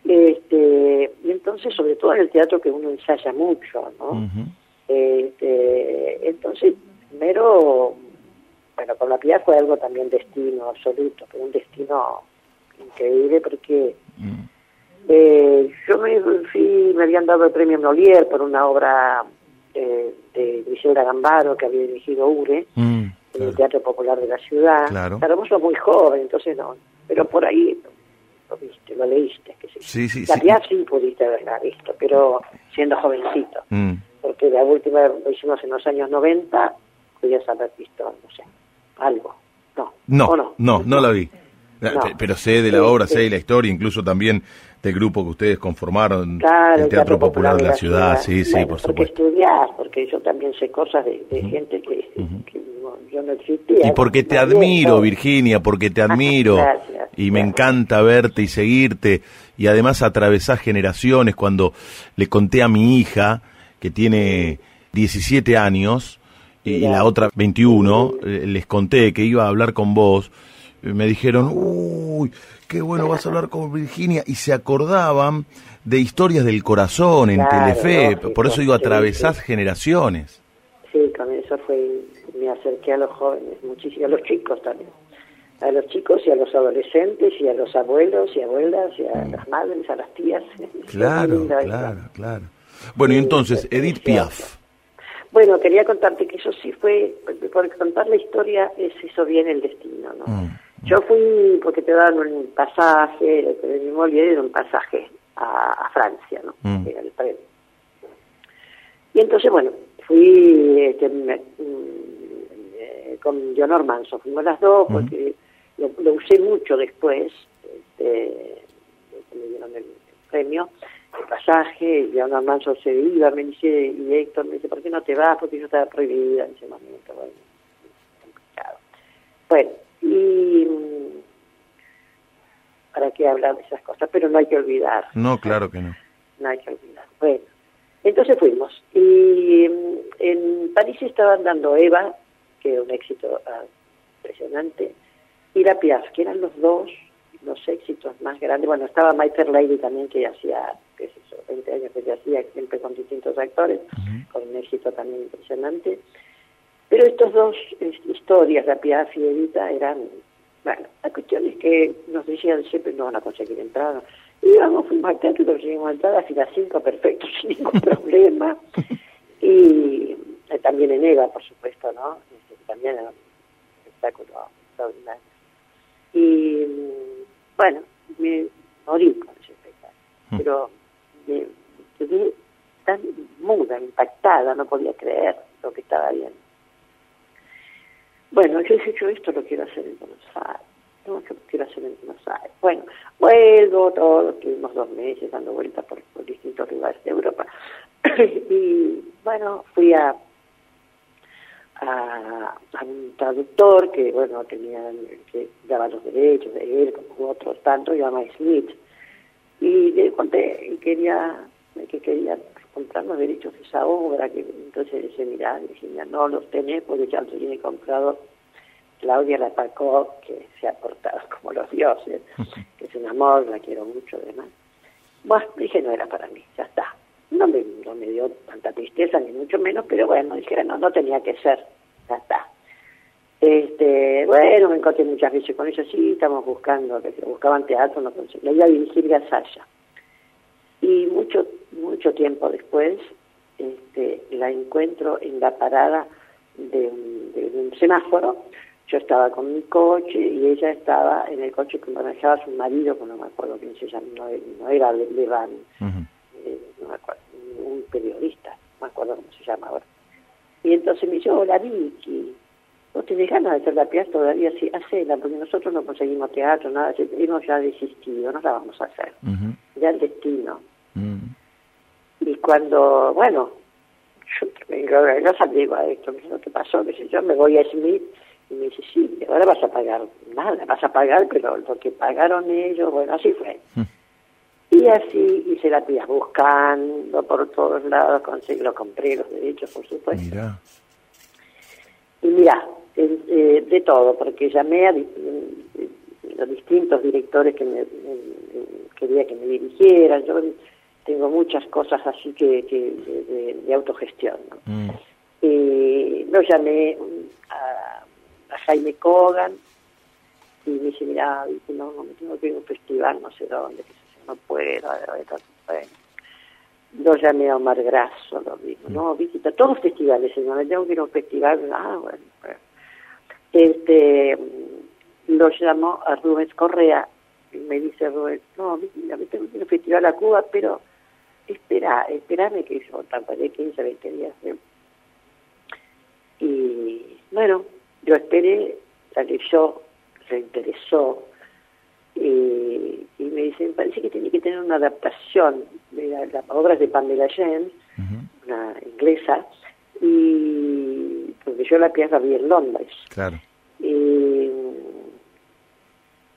este, y entonces, sobre todo en el teatro que uno ensaya mucho, ¿no? Este, entonces, primero, bueno, con la Piaf fue algo también destino absoluto, pero un destino increíble porque. Eh, yo me fui, me habían dado el premio Nolier por una obra eh, de Griselda Gambaro que había dirigido Ure Mm, en el. Teatro Popular de la ciudad. Claro. Pero vos sos muy joven, entonces no. Pero por ahí lo viste, lo leíste, yo. Sí, sí, La sí. Sí pudiste haberla visto, pero siendo jovencito. Mm. Porque la última lo hicimos en los años 90, podías haber visto, no sé, algo. No, No, ¿o no, no, no, la vi. No. Pero sé de la Sí, obra, sí. sé de la historia, incluso también del grupo que ustedes conformaron, Claro, el Teatro Popular de la Ciudad, sí, sí, Bueno, por porque supuesto. estudiás, porque yo también sé cosas de, de gente que, que no- yo no existía. Y porque te admiro. Virginia, porque te admiro. Gracias, Y me gracias. encanta verte y seguirte. Y además atravesás generaciones. Cuando le conté a mi hija, que tiene 17 años, y Mirá. la otra 21, eh, les conté que iba a hablar con vos. Me dijeron, uy, qué bueno, vas a hablar con Virginia, y se acordaban de historias del corazón en Telefe, por eso digo, atravesás generaciones. Sí, con eso fue, me acerqué a los jóvenes, muchísimo, a los chicos también, a los chicos y a los adolescentes y a los abuelos y abuelas y a las madres, a las tías. Claro, claro, claro. Bueno, y entonces, Edith Piaf. Bueno, quería contarte que eso sí fue, porque contar la historia es eso bien el destino, ¿no? Mm. Yo fui, porque te daban un pasaje, el mismo era un pasaje a, a Francia, ¿no? Mm. Era el premio. Y entonces, bueno, fui este, me- mm, con Leonor Manso, fuimos las dos, Ujú. porque lo, lo usé mucho después, este, que me dieron el, el premio, el pasaje, y Leonor Manso se iba, me dice, y Héctor me dice, ¿por qué no te vas? Porque yo estaba prohibida en ese momento, bueno, complicado. Bueno, y mm, para qué hablar de esas cosas, pero no hay que olvidar. No, claro que no. No hay que olvidar. Bueno, entonces fuimos. Y mm, en París estaban dando Eva, que era un éxito ah, impresionante, y la Piaf, que eran los dos los éxitos más grandes. Bueno, estaba My Fair Lady también, que hacía, qué sé yo, 20 años que ya hacía, siempre con distintos actores, con un éxito también impresionante. Pero estos dos eh, historias, la Piaf y Evita, eran, bueno, la cuestión es que nos decían siempre no van a conseguir entrada. Y íbamos, fuimos al teatro, conseguimos entradas y las cinco perfecto, sin ningún problema. Y eh, también en Eva, por supuesto, ¿no? Este, También era un espectáculo extraordinario. Y bueno, me morí con ese espectáculo. Mm. Pero me quedé tan muda, impactada, no podía creer lo que estaba viendo. Bueno, yo dije, yo esto lo quiero hacer en Buenos Aires. No, quiero hacer en Buenos Aires. Bueno, vuelvo, todo, estuvimos dos meses dando vueltas por, distintos lugares de Europa. y bueno, fui a, a, un traductor que, bueno, tenía, que daba los derechos de él, como otros tantos, llamaba Smith. Y le conté y quería, que quería comprar los derechos de esa obra, que entonces le dije, mira, Virginia, no los tenés porque ya los tiene comprado Claudia Lapacó, que se ha portado como los dioses, que es un amor, la quiero mucho, además. Bueno, dije, no era para mí, ya está. No me, no me dio tanta tristeza, ni mucho menos, pero bueno, dije, no, no tenía que ser, ya está. Este, bueno, me encontré muchas veces con ella, sí, estamos buscando, que buscaban teatro, no conseguí. La iba a dirigir Gasalla. Y mucho, mucho tiempo después, este, la encuentro en la parada de un, de un semáforo. Yo estaba con mi coche y ella estaba en el coche que manejaba su marido, que no me acuerdo quién se llama, no, no era Le- Levan, eh, no me acuerdo, un periodista, no me acuerdo cómo se llama ahora. Y entonces me dice, hola Vicky, ¿vos tenés ganas de hacer la pieza todavía? Sí, hacela, porque nosotros no conseguimos teatro, nada, hemos ya desistido, no la vamos a hacer. Ujú. Ya el destino. Mm. Y cuando, bueno, yo vengo de casa, le digo a esto, ¿qué pasó? Que yo me voy a Smith y me dice, sí, ahora vas a pagar nada, vas a pagar, pero lo que pagaron ellos, bueno, así fue. Mm. Y así hice la pía buscando por todos lados, conseguí, lo compré, los derechos, por supuesto. Y mira, eh, eh, de todo, porque llamé a di- eh, los distintos directores que me, me- quería que me dirigieran. Yo tengo muchas cosas así que, que de, autogestión. ¿no? Mm. Y lo llamé mm, a, a Jaime Kogan y me dice, mira, no, no me tengo que ir a un festival, no sé dónde, que no puedo. Bueno. Lo llamé a Omar Grasso, lo mismo, no, visita todos los festivales, señor, me tengo que ir a un festival, ah, bueno, bueno. Este, mm, lo llamó a Rubens Correa, y me dice Rubens, no, mira, me tengo que ir a un festival a Cuba, pero espera, espérame que yo tardaré 15, 20 días. ¿eh? Y bueno, yo esperé, la leyó, se interesó, y, y me dice, me parece que tiene que tener una adaptación de la- las obras de Pamela James, Ujú. una inglesa, y porque yo la pieza vi en Londres. Claro. Y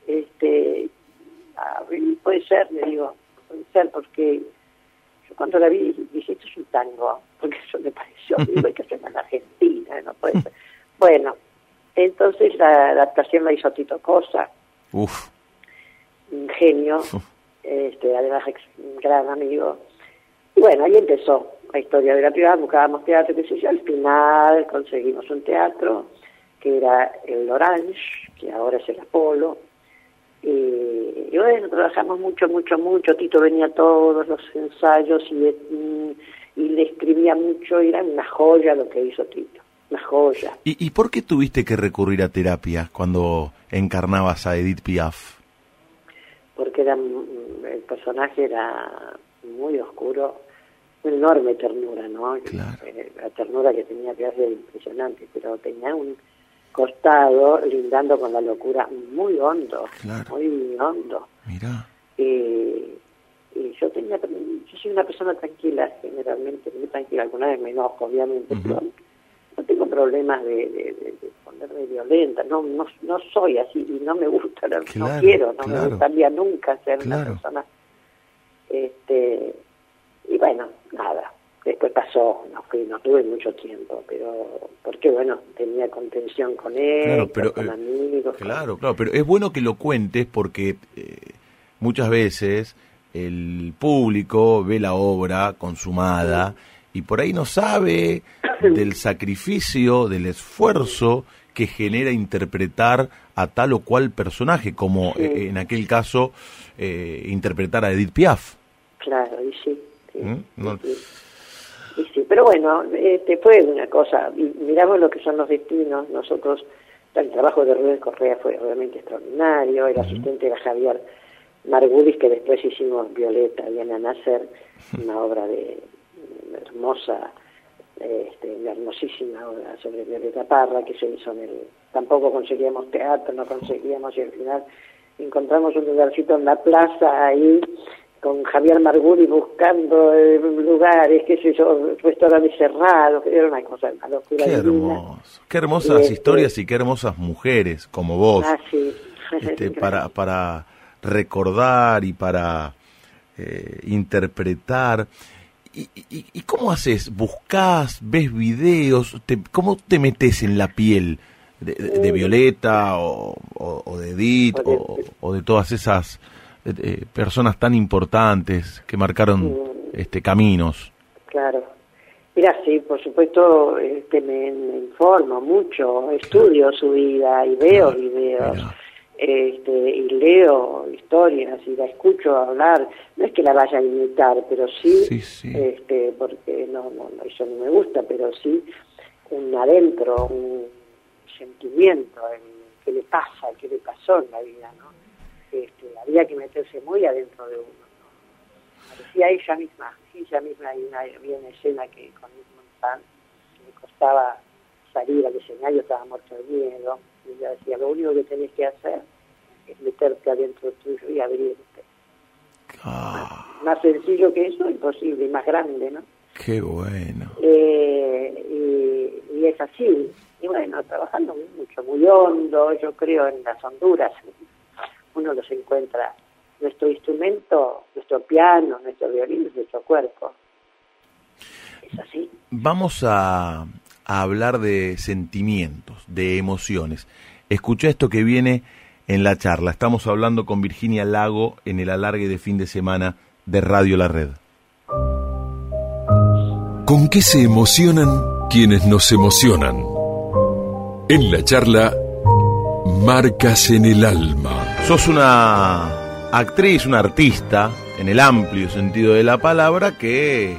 este, puede ser, le digo, puede ser porque cuando la vi dije, esto es un tango, porque eso me pareció, digo, hay que hacerlo en Argentina, no puede ser. Bueno, Entonces la adaptación la hizo Tito Cosa, Uf, un genio, este, además ex- un gran amigo. Y bueno, ahí empezó la historia de la privada, buscábamos teatro, qué sé yo, al final conseguimos un teatro que era el Orange, que ahora es el Apolo, y, y bueno, trabajamos mucho, mucho, mucho, Tito venía a todos los ensayos y, y le escribía mucho, y era una joya lo que hizo Tito, una joya. ¿Y, ¿y por qué tuviste que recurrir a terapia cuando encarnabas a Edith Piaf? porque era mm, el personaje era muy oscuro, una enorme ternura, ¿no? Claro. Eh, La ternura que tenía que era impresionante, pero tenía un costado lindando con la locura muy hondo, Claro. muy hondo. Mirá, Y, y yo tenía, yo soy una persona tranquila, generalmente muy tranquila, alguna vez me enojo, obviamente, Ujú. pero no tengo problemas de, de, de- de ponerme violenta, no, no, no soy así y no me gusta, no, quiero, no claro. me gustaría nunca ser una persona. Este, y bueno, nada, después pasó, no no tuve mucho tiempo, pero porque bueno, tenía contención con él, Claro, pero, con eh, amigos. claro, claro, pero es bueno que lo cuentes porque eh, muchas veces el público ve la obra consumada y por ahí no sabe del sacrificio, del esfuerzo que genera interpretar a tal o cual personaje, como Sí. eh, en aquel caso eh, interpretar a Edith Piaf. Claro, y sí. sí, ¿Mm? No- sí. Y sí, pero bueno, este, fue una cosa, miramos lo que son los destinos, nosotros, el trabajo de Rubén Correa fue realmente extraordinario, el asistente era Javier Margulis, que después hicimos Violeta, viene a nacer, una obra de hermosa, este, una hermosísima obra sobre Violeta Parra, que se hizo en el... Tampoco conseguíamos teatro, no conseguíamos, y al final encontramos un lugarcito en la plaza ahí, con Javier Marguri buscando eh, lugares, qué sé yo, restaurantes cerrados, era una cosa, una locura Qué hermoso, qué hermosas Este- historias y qué hermosas mujeres como vos. Ah, sí. este, para, para recordar y para eh, interpretar. ¿Y, y, y cómo haces? ¿Buscás? ¿Ves videos? Te, ¿Cómo te metes en la piel de, de- de Violeta o, o- o de Edith O de- o, o de todas esas eh, eh, personas tan importantes que marcaron Mm. este caminos? Claro. Mira, sí, por supuesto, este, me, me informo mucho, estudio su vida y veo Claro, videos, mira. este, y leo historias y la escucho hablar. No es que la vaya a imitar, pero sí, Sí, sí. este, porque no, no, eso no me gusta, pero sí un adentro, un sentimiento, el que le pasa, que le pasó en la vida, ¿no? Este, había que meterse muy adentro de uno. ¿no? parecía ella misma, ella misma hay una, había una escena que con Montal que me costaba salir al escenario, estaba muerto de miedo, y ella decía, lo único que tenés que hacer es meterte adentro tuyo y abrirte. Ah, Más sencillo que eso, imposible, y más grande, ¿no? qué bueno. Eh, y, y es así. Y bueno, trabajando mucho, muy hondo, yo creo en las honduras, uno los encuentra. Nuestro instrumento, nuestro piano, nuestro violín es nuestro cuerpo. Es así. Vamos a, a hablar de sentimientos, de emociones. Escucha esto que viene en la charla. Estamos hablando con Virginia Lago en el alargue de fin de semana de Radio La Red. ¿Con qué se emocionan quienes nos emocionan? En la charla, Marcas en el Alma. Sos una actriz, una artista, en el amplio sentido de la palabra, que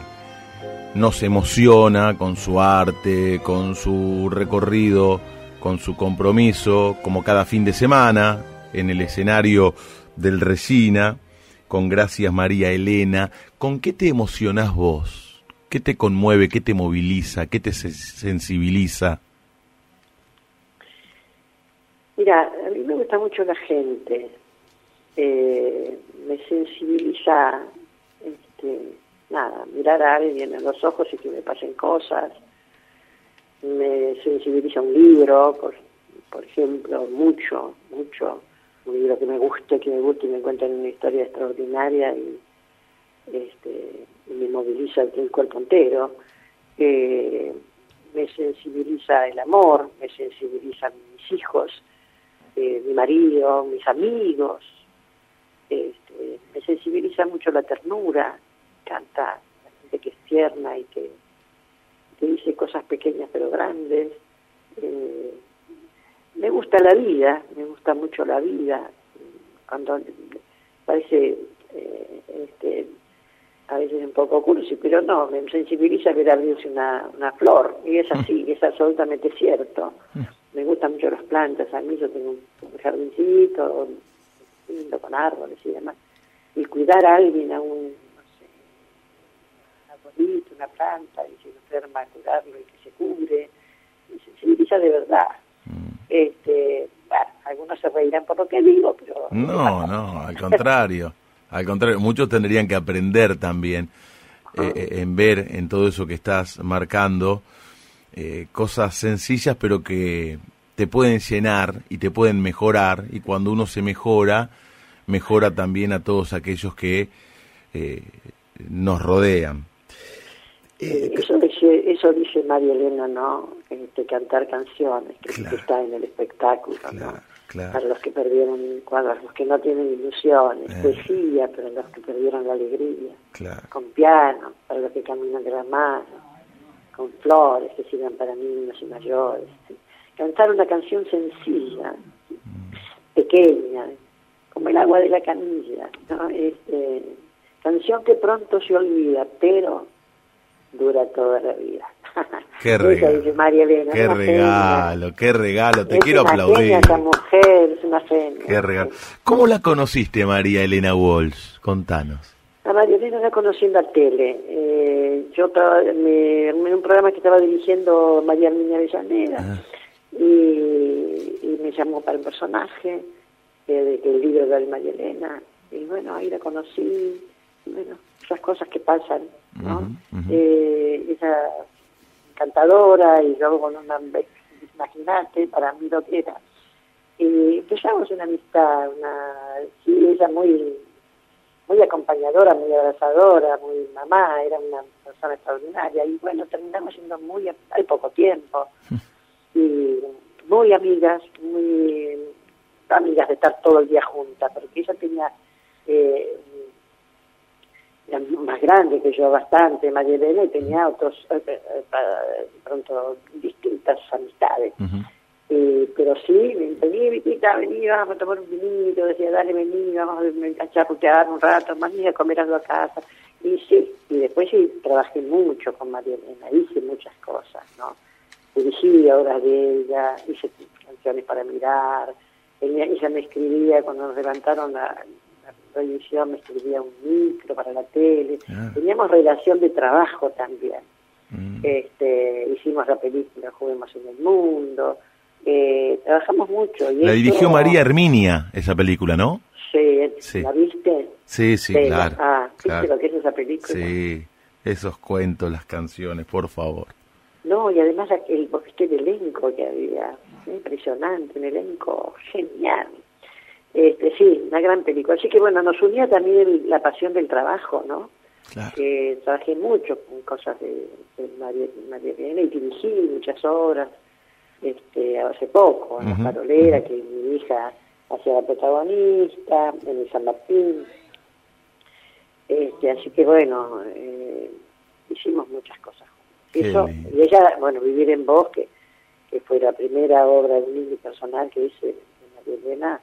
nos emociona con su arte, con su recorrido, con su compromiso, como cada fin de semana, en el escenario del Resina, con Gracias María Elena. ¿Con qué te emocionás vos? ¿Qué te conmueve? ¿Qué te moviliza? ¿Qué te se- sensibiliza? Mira, a mí me gusta mucho la gente. Eh, me sensibiliza, este, nada, mirar a alguien en los ojos y que me pasen cosas. Me sensibiliza un libro, por, por ejemplo, mucho, mucho. Un libro que me guste, que me guste y me cuenten una historia extraordinaria y, este, y me moviliza el, el cuerpo entero. Eh, me sensibiliza el amor, me sensibilizan mis hijos, eh, mi marido, mis amigos, este, me sensibiliza mucho la ternura, canta la gente que es tierna y que, que dice cosas pequeñas pero grandes. Eh, me gusta la vida, me gusta mucho la vida, cuando parece eh, este, a veces un poco cursi, pero no, me sensibiliza ver abrirse una, una flor, y es así, es absolutamente cierto. Me gustan mucho las plantas, a mí yo tengo un jardincito lindo con árboles y demás, y cuidar a alguien, a un, no sé, un arbolito, una planta, y si enferma, cuidarlo y que se cubre, me sensibiliza de verdad. Este, bueno, algunos se reirán por lo que digo, pero... No, no, al contrario. Al contrario, muchos tendrían que aprender también eh, eh, en ver en todo eso que estás marcando eh, cosas sencillas pero que te pueden llenar y te pueden mejorar y cuando uno se mejora, mejora también a todos aquellos que nos rodean. eso, dice, eso dice María Elena, ¿no? Este, cantar canciones, que, está en el espectáculo, ¿no? Para los que perdieron cuadros, los que no tienen ilusiones, eh. poesía para los que perdieron la alegría, con piano para los que caminan de la mano, con flores que sirvan para niños y mayores. Cantar una canción sencilla, pequeña, como el agua de la canilla, ¿no? este, canción que pronto se olvida, pero dura toda la vida. Qué regalo. Qué regalo, qué regalo. Te quiero aplaudir. esa mujer, es una Qué regalo. ¿Cómo la conociste, María Elena Walsh? Contanos. A María Elena la conocí en la tele. Eh, yo estaba en un programa que estaba dirigiendo María Niña Avellaneda ah. y, me llamó para un personaje eh, del libro de María Elena. Y bueno, ahí la conocí. bueno, esas cosas que pasan, ¿no? Eh, esa encantadora y luego con una, imagínate, para mí lo que era. Y empezamos una amistad, una, sí, ella muy, muy acompañadora, muy abrazadora, muy mamá, era una persona extraordinaria. Y bueno, terminamos siendo muy, hay poco tiempo, y muy amigas, muy amigas de estar todo el día juntas, porque ella tenía eh, más grande que yo bastante, María Elena, y tenía otros, eh, eh, pronto, distintas amistades. Pero sí, venía, Vitita, venía, vamos a tomar un vinito, decía, dale, vení, vamos a chaputear un rato, más ni a comer a la casa. Y sí, y después sí, trabajé mucho con María Elena, hice muchas cosas, ¿no? Dirigí obras de ella, hice canciones para mirar, ella, ella me escribía cuando nos levantaron la, televisión, me escribía un micro para la tele, ah. teníamos relación de trabajo también. Mm. Este, hicimos la película Juguemos en el Mundo, eh, trabajamos mucho. Y la dirigió María Herminia, esa película, ¿no? Sí, ¿la viste? Sí, sí, claro. Ah, ¿viste lo que es esa película? Sí, esos cuentos, las canciones, por favor. No, y además el, el elenco que había, impresionante, un elenco genial. Este, sí, una gran película. Así que bueno, nos unía también la pasión del trabajo, ¿no? Que trabajé mucho con cosas de, María, Elena y dirigí muchas obras. Este, hace poco, en La Parolera, que mi hija hacía la protagonista, en el San Martín. Este, así que bueno, eh, hicimos muchas cosas. Eso, y ella, bueno, Vivir en Bosque, que fue la primera obra de un personal que hice de María Elena,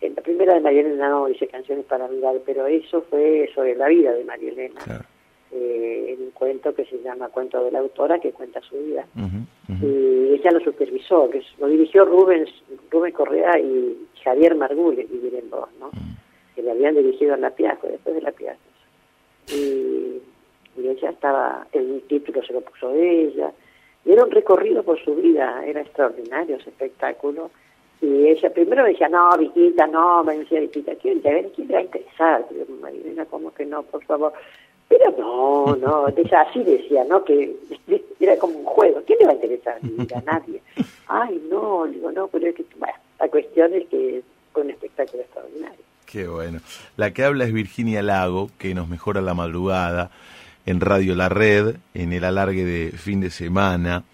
en la primera de María Elena no hice canciones para mirar, pero eso fue sobre la vida de María Elena. Eh, en un cuento que se llama Cuento de la autora, que cuenta su vida. Y ella lo supervisó, que lo dirigió Rubén, Rubén Correa y Javier Margules, Vivir en Voz, ¿no? que le habían dirigido a La Piazza, después de La Piazza. Y, y ella estaba, el título se lo puso ella, y era un recorrido por su vida, era extraordinario ese espectáculo y ella primero me decía, no, Viquita, no, me decía Viquita, ¿quién te, ¿quién te va a interesar? Marilena, ¿cómo que no, por favor? Pero no, no, ella así decía, ¿no? Que era como un juego, ¿quién le va a interesar? a nadie. Ay, no, digo, no, pero es que, bueno, la cuestión es que fue un espectáculo extraordinario. Qué bueno. La que habla es Virginia Lago, que nos mejora la madrugada. en Radio La Red, en el alargue de fin de semana.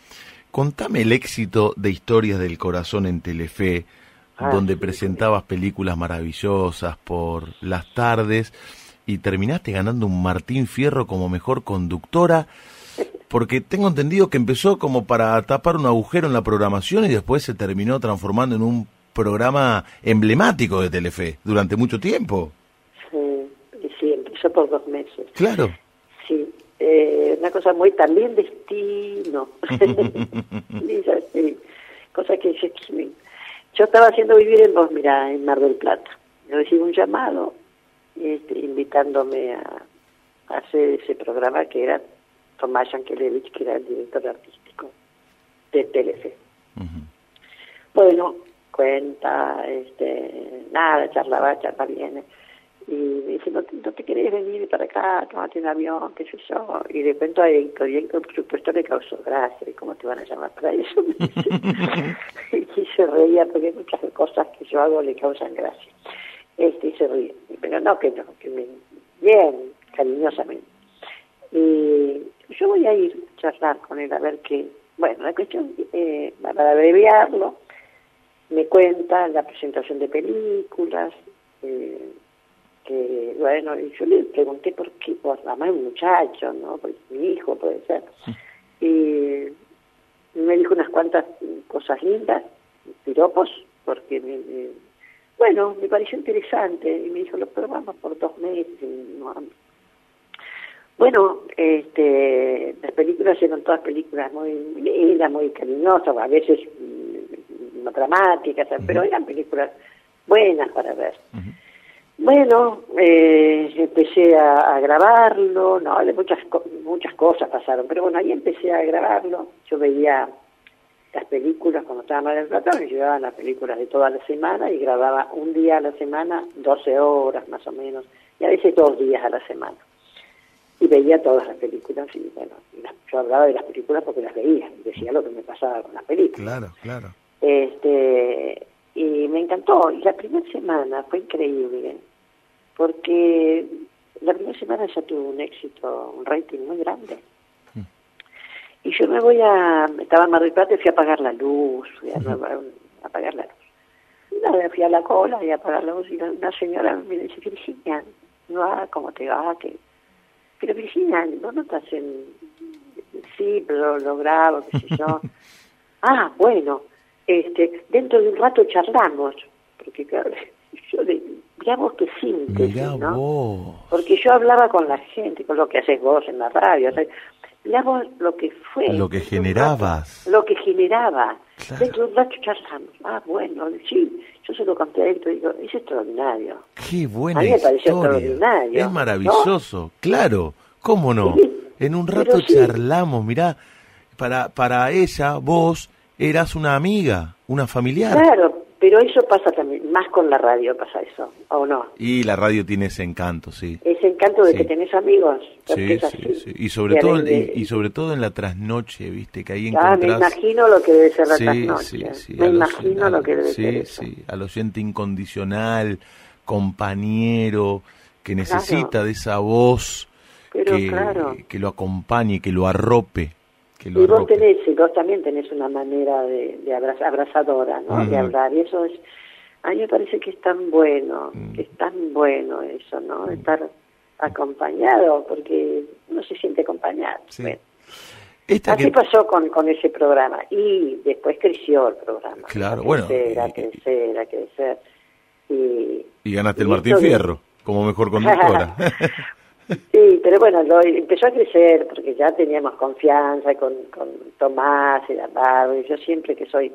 Contame el éxito de Historias del Corazón en Telefe, Ah, donde sí, presentabas películas maravillosas por las tardes y terminaste ganando un Martín Fierro como mejor conductora, porque tengo entendido que empezó como para tapar un agujero en la programación y después se terminó transformando en un programa emblemático de Telefe durante mucho tiempo. Sí, sí, empezó por dos meses. Claro. Sí, eh, una cosa muy también destino. Dice así, cosa que dice yo estaba haciendo vivir en vos, mira, en Mar del Plata. Yo recibo un llamado este, invitándome a, a hacer ese programa que era Tomás Yankelevich, que era el director artístico de Telefe. Ujú. Bueno, cuenta, este, nada, charla va, charla viene. Y me dice, ¿no te, no te querés venir para acá, tomate un avión, qué sé yo? Y le cuento a Héctor, y Héctor, por supuesto, le causó gracia. ¿Y cómo te van a llamar para eso? Y se reía porque muchas cosas que yo hago le causan gracia. Este, y se ríe. Pero no, que no, que me, bien, cariñosamente. Y yo voy a ir a charlar con él a ver qué. Bueno, la cuestión, eh, para abreviarlo, me cuenta la presentación de películas, eh, que bueno, y yo le pregunté por qué, por además un muchacho, ¿no? Por mi hijo puede ser. Y me dijo unas cuantas cosas lindas, piropos, porque me- bueno, me pareció interesante, y me dijo, lo probamos por dos meses, no, bueno, este, las películas eran todas películas muy lindas, muy cariñosas, a veces mm, dramáticas, pero eran películas buenas para ver. Bueno, eh, empecé a, a grabarlo, no, de muchas muchas cosas pasaron, pero bueno, ahí empecé a grabarlo. Yo veía las películas cuando estaba mal del Plata, me llevaban las películas de toda la semana y grababa un día a la semana, 12 horas más o menos, y a veces dos días a la semana. Y veía todas las películas y bueno, yo hablaba de las películas porque las veía, y decía lo que me pasaba con las películas. Claro, claro. Este, y me encantó. Y la primera semana fue increíble, porque la primera semana ya tuvo un éxito, un rating muy grande. Y yo me voy a, estaba en Mar del Plata y fui a apagar la luz, fui a, a apagar la luz. Nada, fui a la cola y a apagar la luz y una señora me dice, Virginia, no va, ¿cómo te va? que Pero Virginia, ¿vos no estás en...? Sí, pero lo grabo, qué sé yo. Ah, bueno, este, dentro de un rato charlamos, porque claro, yo le, mirá vos qué síntesis, Mirá ¿no? vos. Porque yo hablaba con la gente, con lo que haces vos en la radio, o sea, vos lo que fue. Lo que generabas. Lo que generaba. Claro. Dentro de un rato charlamos. Ah, bueno, sí, yo se lo conté a y digo, es extraordinario. Qué buena A mí me pareció historia. extraordinario, Es maravilloso, claro. ¿Cómo no? Sí, En un rato sí. charlamos, mirá, para, para ella, vos eras una amiga, una familiar. Claro, pero eso pasa también, más con la radio pasa eso, ¿o no? Y la radio tiene ese encanto, sí. Ese encanto de Sí. que tenés amigos. Sí, sí, sí. Y sobre todo, de- y sobre todo en la trasnoche, viste, que ahí Ah, me encontrás... imagino lo que debe ser la Sí, trasnoche. sí, sí, me imagino oyen- lo que debe sí, ser eso. Sí, al oyente incondicional, compañero, que necesita de esa voz Pero que, claro. que lo acompañe, que lo arrope. Y vos tenés, y vos también tenés una manera de, de abra- abrazadora, ¿no? De hablar. Y eso es, a mí me parece que es tan bueno, Mm. que es tan bueno eso, ¿no? Estar acompañado, porque uno se siente acompañado. Sí. Bueno, Esta así que- pasó con, con ese programa. Y después creció el programa. Claro, a bueno, crecer, a crecer, a crecer. Y, Y ganaste el Martín Fierro como mejor conductora. Sí, pero bueno, lo, empezó a crecer porque ya teníamos confianza con, con Tomás, era bárbaro, y yo siempre que soy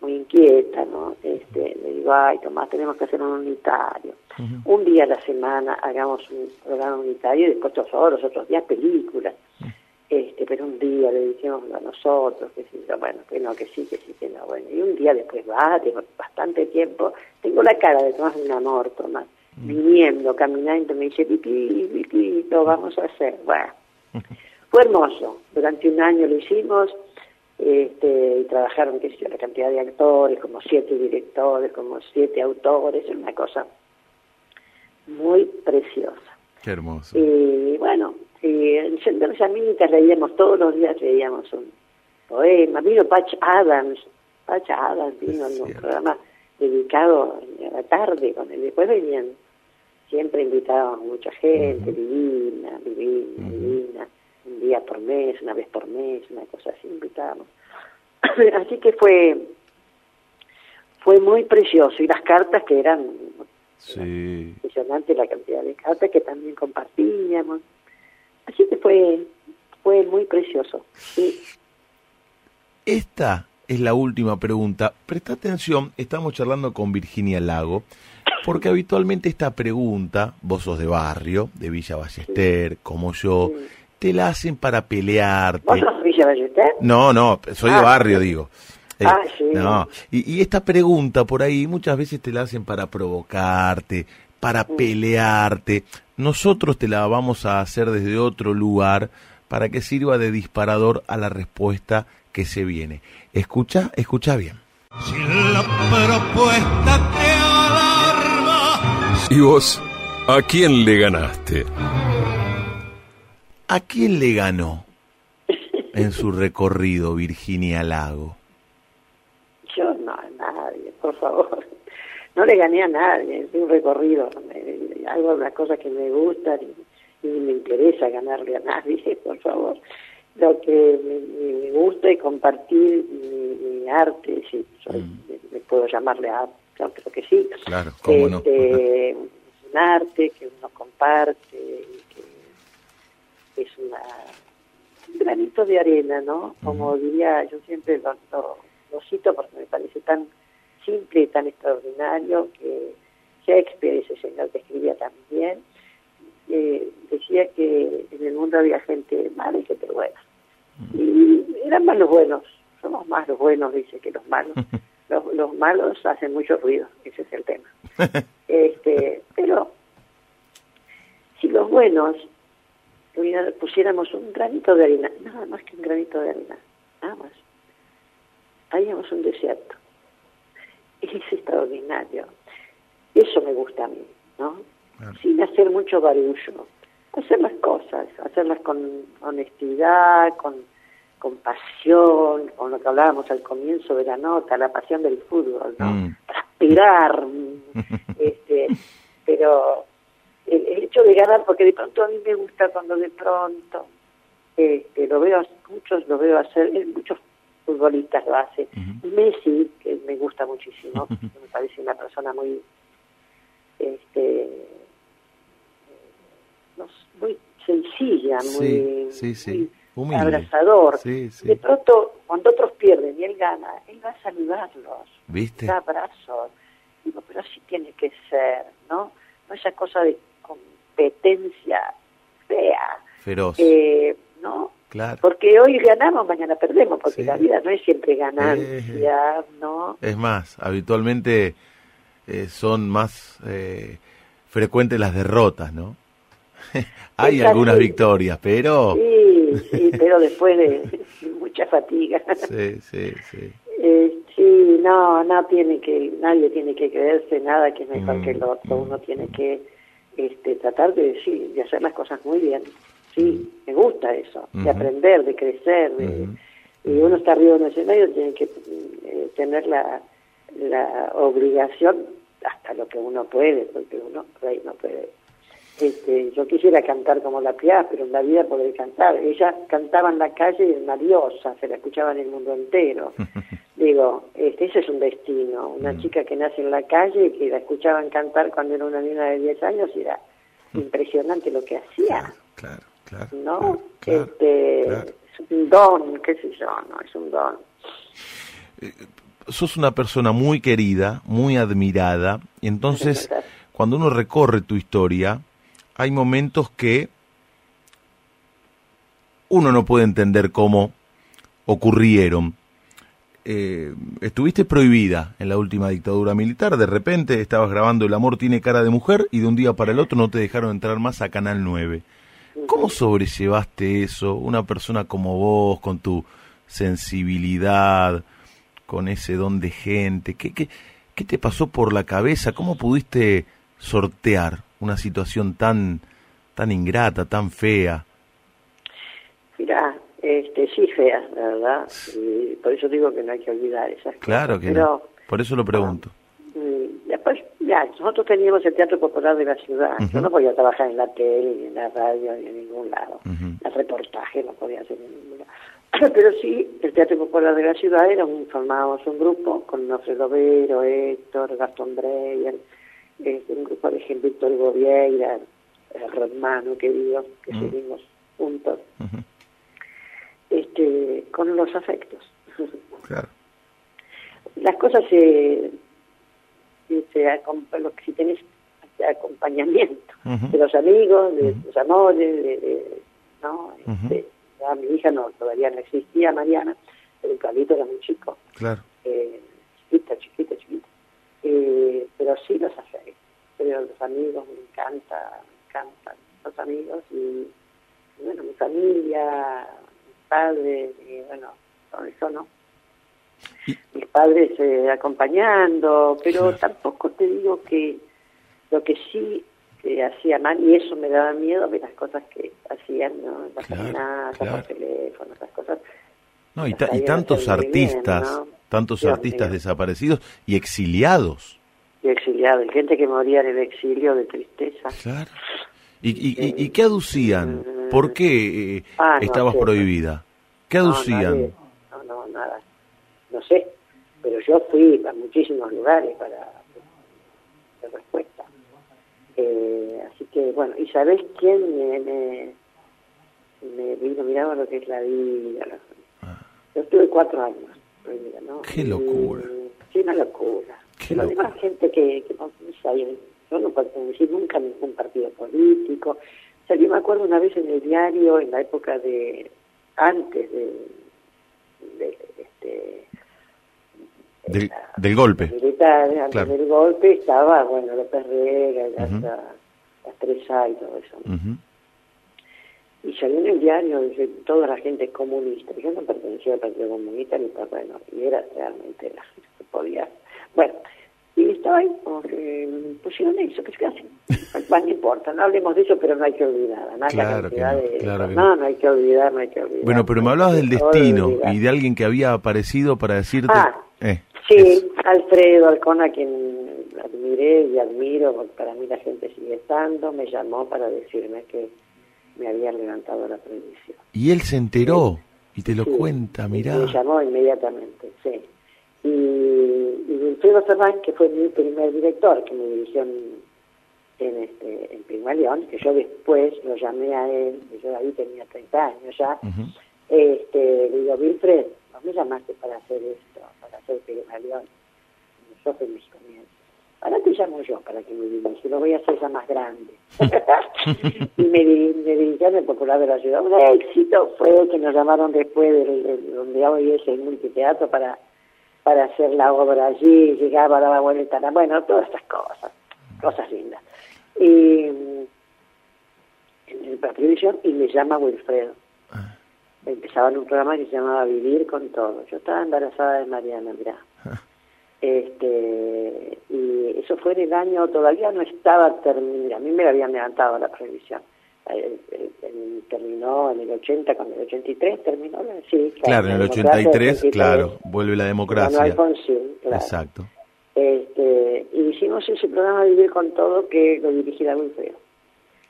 muy inquieta, ¿no? Este, le digo, ay, Tomás, tenemos que hacer un unitario. Un día a la semana hagamos un programa unitario y después todos los otros días películas. Este, pero un día le dijimos a nosotros, que sí, bueno, que no, que sí, que sí, que no, bueno. Y un día después va, tengo bastante tiempo, tengo la cara de Tomás un amor, Tomás, viniendo, caminando, me dice, pipi, pipi, lo vamos a hacer. Bueno, fue hermoso, durante un año lo hicimos, este, y trabajaron, qué sé yo, la cantidad de actores, como siete directores, como siete autores, una cosa muy preciosa. Qué hermoso. Y bueno, Y en Yaminitas leíamos, todos los días leíamos un poema. Vino Patch Adams, Patch Adams vino en un programa dedicado a la tarde con él. Después venían, siempre invitábamos mucha gente, divina, divina, divina, un día por mes, una vez por mes, una cosa así invitábamos. así que fue fue muy precioso. Y las cartas que eran Sí. impresionante la cantidad de cartas que también compartíamos. Así que fue fue muy precioso sí. Esta es la última pregunta. Presta atención, estamos charlando con Virginia Lago, porque habitualmente esta pregunta, vos sos de barrio, de Villa Ballester, como yo, te la hacen para pelearte. ¿Vos sos Villa Ballester? No, no, soy de Ah, barrio, digo. Eh, Ah, sí. No, y, y esta pregunta por ahí muchas veces te la hacen para provocarte, para pelearte. Nosotros te la vamos a hacer desde otro lugar para que sirva de disparador a la respuesta que se viene. Escucha, escucha bien. Si la propuesta te ¿Y vos? ¿A quién le ganaste? ¿A quién le ganó en su recorrido Virginia Lago? yo no a nadie por favor no le gané a nadie es un recorrido me- algo las cosas que me gustan y, y me interesa ganarle a nadie por favor lo que me, gusta es compartir mi, mi arte si soy- me, me puedo llamarle arte yo creo que sí Claro, cómo no. Este, un arte que uno comparte y que es una un granito de arena, ¿no? Como diría, yo siempre lo, lo, lo cito porque me parece tan simple y tan extraordinario que Shakespeare, ese señor que escribía también, eh, decía que en el mundo había gente mala y gente buena. Y eran más los buenos, somos más los buenos, dice, que los malos. Los, los malos hacen mucho ruido, ese es el tema. este, pero si los buenos pusiéramos un granito de arena, nada más que un granito de arena, nada más, haríamos un desierto. Es extraordinario. Eso me gusta a mí, ¿no? Sin hacer mucho barullo. Hacer las cosas, hacerlas con honestidad, con, con pasión, con lo que hablábamos al comienzo de la nota, la pasión del fútbol, ¿no? Mm. Transpirar, este, pero el, el hecho de ganar, porque de pronto a mí me gusta cuando de pronto este, lo veo, muchos lo veo hacer, eh, muchos futbolistas lo hacen. Messi, que me gusta muchísimo, que me parece una persona muy, este, no muy sencilla, Sí, muy, sí, sí. muy Humilde. abrazador. Sí, sí. De pronto, cuando otros pierden y él gana, él va a saludarlos ¿Viste? da abrazos. Digo, pero así tiene que ser, ¿no? No esa cosa de competencia fea, Feroz. eh, ¿no? Claro. Porque hoy ganamos, mañana perdemos, porque Sí. la vida no es siempre ganancia, ¿no? Es más, habitualmente eh, son más eh, frecuentes las derrotas, ¿no? Hay algunas así. victorias, pero... Sí, sí, pero después de mucha fatiga. Sí, sí, sí. Eh, sí, no, no tiene que, nadie tiene que creerse nada que es mejor Mm, que el otro. Uno tiene que este, tratar de decir, de hacer las cosas muy bien. Sí, me gusta eso, de aprender, de crecer. de-. Y uno está arriba en el escenario, tiene que eh, tener la, la obligación hasta lo que uno puede, porque uno por ahí no puede. Este, yo quisiera cantar como la Piaf, pero en la vida poder cantar. Ella cantaba en la calle y una diosa, se la escuchaba en el mundo entero. Digo, este, ese es un destino. Una Mm. chica que nace en la calle y que la escuchaban cantar cuando era una niña de 10 años y era impresionante lo que hacía, Claro, claro. ¿no? claro, este, claro. Es un don, qué sé yo, no, es un don. Sos una persona muy querida, muy admirada, y entonces cuando uno recorre tu historia, hay momentos que uno no puede entender cómo ocurrieron. Eh, estuviste prohibida en la última dictadura militar, de repente estabas grabando El amor tiene cara de mujer y de un día para el otro no te dejaron entrar más a Canal 9. ¿Cómo sobrellevaste eso? Una persona como vos, con tu sensibilidad, con ese don de gente, ¿qué, qué, qué te pasó por la cabeza? ¿Cómo pudiste sortear una situación tan, tan ingrata, tan fea, Mirá, este, sí, feas, la verdad. Y por eso digo que no hay que olvidar esas cosas. Claro que Pero, no. Por eso lo pregunto. mm, Después, ya, nosotros teníamos el Teatro Popular de la ciudad. Yo no podía trabajar en la tele, ni en la radio, ni en ningún lado. Ujú. El reportaje no podía hacer en ningún lado. Pero sí, el Teatro Popular de la ciudad era un, formábamos un grupo con Alfredo Vero, Héctor, Gastón Breyer, este, un grupo de gente, Víctor Govieira, el hermano querido, que Mm. seguimos juntos, este, con los afectos. Claro. las cosas se, se si tenés acompañamiento de los amigos, de los amores, de, de- no. Este, ya mi hija no todavía no existía, Mariana, pero el Carlito era muy chico, Claro. eh, eh, pero sí los afectos, pero los amigos me encanta, me encantan los amigos y bueno, mi familia, mi padre, y bueno, todo eso no mis padres eh, acompañando, pero tampoco te digo que lo que sí que hacía mal, y eso me daba miedo, ver las cosas que hacían, ¿no? Las Claro, amenazas claro. por teléfono, esas cosas. No, y, ta- y tantos bien, artistas, ¿no? tantos Dios artistas desaparecidos y exiliados. Y exiliado, y gente que moría en el exilio de tristeza. Claro. ¿Y, y, y- y qué aducían? ¿Por qué eh, Ah, estabas prohibida? ¿Qué aducían? No, no, nada. No sé, pero yo fui a muchísimos lugares para de respuesta. Eh, así que, bueno, ¿y sabés quién me, me, me vino? Miraba lo que es la vida. La- Yo estuve cuatro años prohibida, ¿no? Qué Y- locura. sí, una locura. Qué Pero locura. además gente que, que no, sabía, yo no pertenecí nunca a ningún partido político. O sea, yo me acuerdo una vez en el diario, en la época de, antes de, de este, Del, del golpe. militares, antes Claro. del golpe, estaba, bueno, López Rega, y las, Ujú. las tres A y todo eso. ¿no? Ujú. Y salió en el diario dice, toda la gente comunista. Yo no pertenecía al Partido Comunista ni por bueno, y era realmente la gente que podía. Bueno, y estaba ahí, como que pusieron eso, que es casi. Bueno, no importa, no hablemos de eso, pero no hay que olvidar. ¿no? Claro que no, de- claro que no, no. no hay que olvidar, no hay que olvidar. Bueno, pero me no hablabas del destino y de alguien que había aparecido para decirte... Ah, eh, Sí. Alfredo Alcón, a quien admiré y admiro, porque para mí la gente sigue estando, me llamó para decirme que me habían levantado la prohibición. Y él se enteró y te lo Sí, cuenta, mirá. Me llamó inmediatamente, sí. Y, y Wilfredo Ferrán, que fue mi primer director, que me dirigió en, en, este, en que yo después lo llamé a él, y yo ahí tenía 30 años ya, este, le digo, Wilfred, no me llamaste para hacer esto, para hacer Pigmalión. Yo fui mis comienzos. Ahora te llamo yo para que me dirija, lo voy a hacer ya más grande. y me, me dirigí al Popular de la Ciudad. Un éxito fue que nos llamaron después del, del- donde hoy es el multiteatro para para hacer la obra allí, llegaba, daba vuelta, bueno, todas estas cosas, cosas lindas. Y mm, en televisión y me llama Wilfredo. Ah. Empezaba en un programa que se llamaba Vivir con Todo. Yo estaba embarazada de Mariana, mirá. Este, y eso fue en el año, todavía no estaba terminado, a mí me lo habían levantado la prohibición. Eh, eh, eh, terminó en el 80, con el 83 terminó, la- sí, Claro, en el la democracia 83, 83, claro, vuelve la democracia. Alfonsín, claro. Exacto. Este, y hicimos ese programa Vivir con Todo que lo dirigía Wilfredo.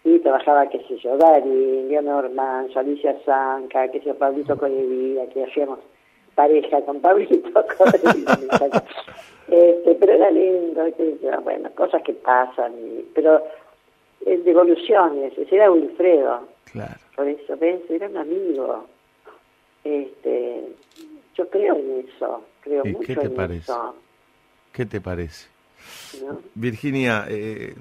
Y trabajaba, qué sé yo, Darín, Leonor Manso, Alicia Zanca, qué sé yo, Pablito Colevía, que hacíamos pareja con Pablito este, pero era lindo, bueno, cosas que pasan, y- pero eh, devoluciones, ese era Wilfredo. Claro. Por eso, ¿ves? Era un amigo. Este, yo creo en eso, creo ¿Y mucho qué te en parece? eso. ¿Qué te parece? ¿no? Virginia, eh,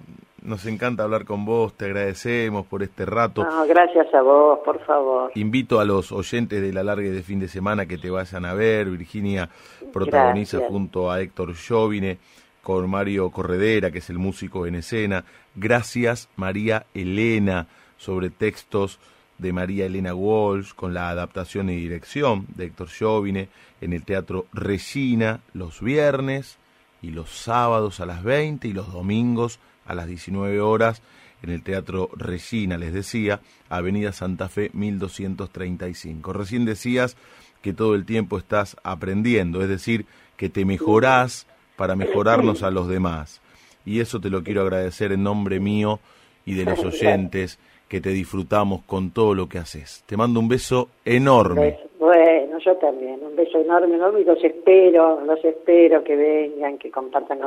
nos encanta hablar con vos, te agradecemos por este rato. No, gracias a vos, por favor. Invito a los oyentes de la larga de fin de semana que te vayan a ver. Virginia protagoniza Gracias. junto a Héctor Jovine con Mario Corredera, que es el músico en escena. Gracias, María Elena, sobre textos de María Elena Walsh, con la adaptación y dirección de Héctor Jovine en el Teatro Regina los viernes y los sábados a las 20 y los domingos a las 19 horas en el Teatro Regina, les decía, Avenida Santa Fe 1235. Recién decías que todo el tiempo estás aprendiendo, es decir, que te mejorás para mejorarnos a los demás. Y eso te lo quiero agradecer en nombre mío y de los oyentes que te disfrutamos con todo lo que haces. Te mando un beso enorme. Bueno, yo también, un beso enorme, enorme y los espero, los espero que vengan, que compartan.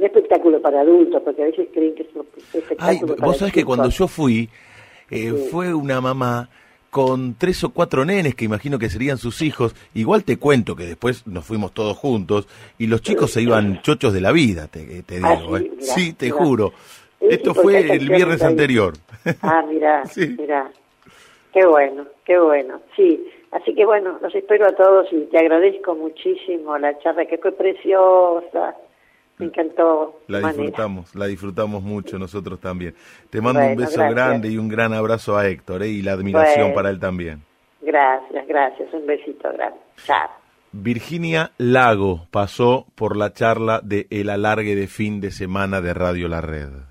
Un, espectáculo para adultos, porque a veces creen que es un espectáculo Ay, Vos sabés que cuando yo fui, eh, fue una mamá con tres o cuatro nenes que imagino que serían sus hijos. Igual te cuento que después nos fuimos todos juntos y los chicos se iban chochos de la vida, te, te ah, digo. ¿eh? sí, te juro. Esto fue el viernes anterior. Ah, mira, mira. Qué bueno, qué bueno. Sí, así que bueno, los espero a todos y te agradezco muchísimo la charla que fue preciosa. Me encantó. La disfrutamos, la disfrutamos mucho nosotros también. Te mando un beso grande y un gran abrazo a Héctor ¿eh? y la admiración para él también. Gracias, gracias. Un besito grande. Chao. Virginia Lago pasó por la charla de El Alargue de Fin de Semana de Radio La Red.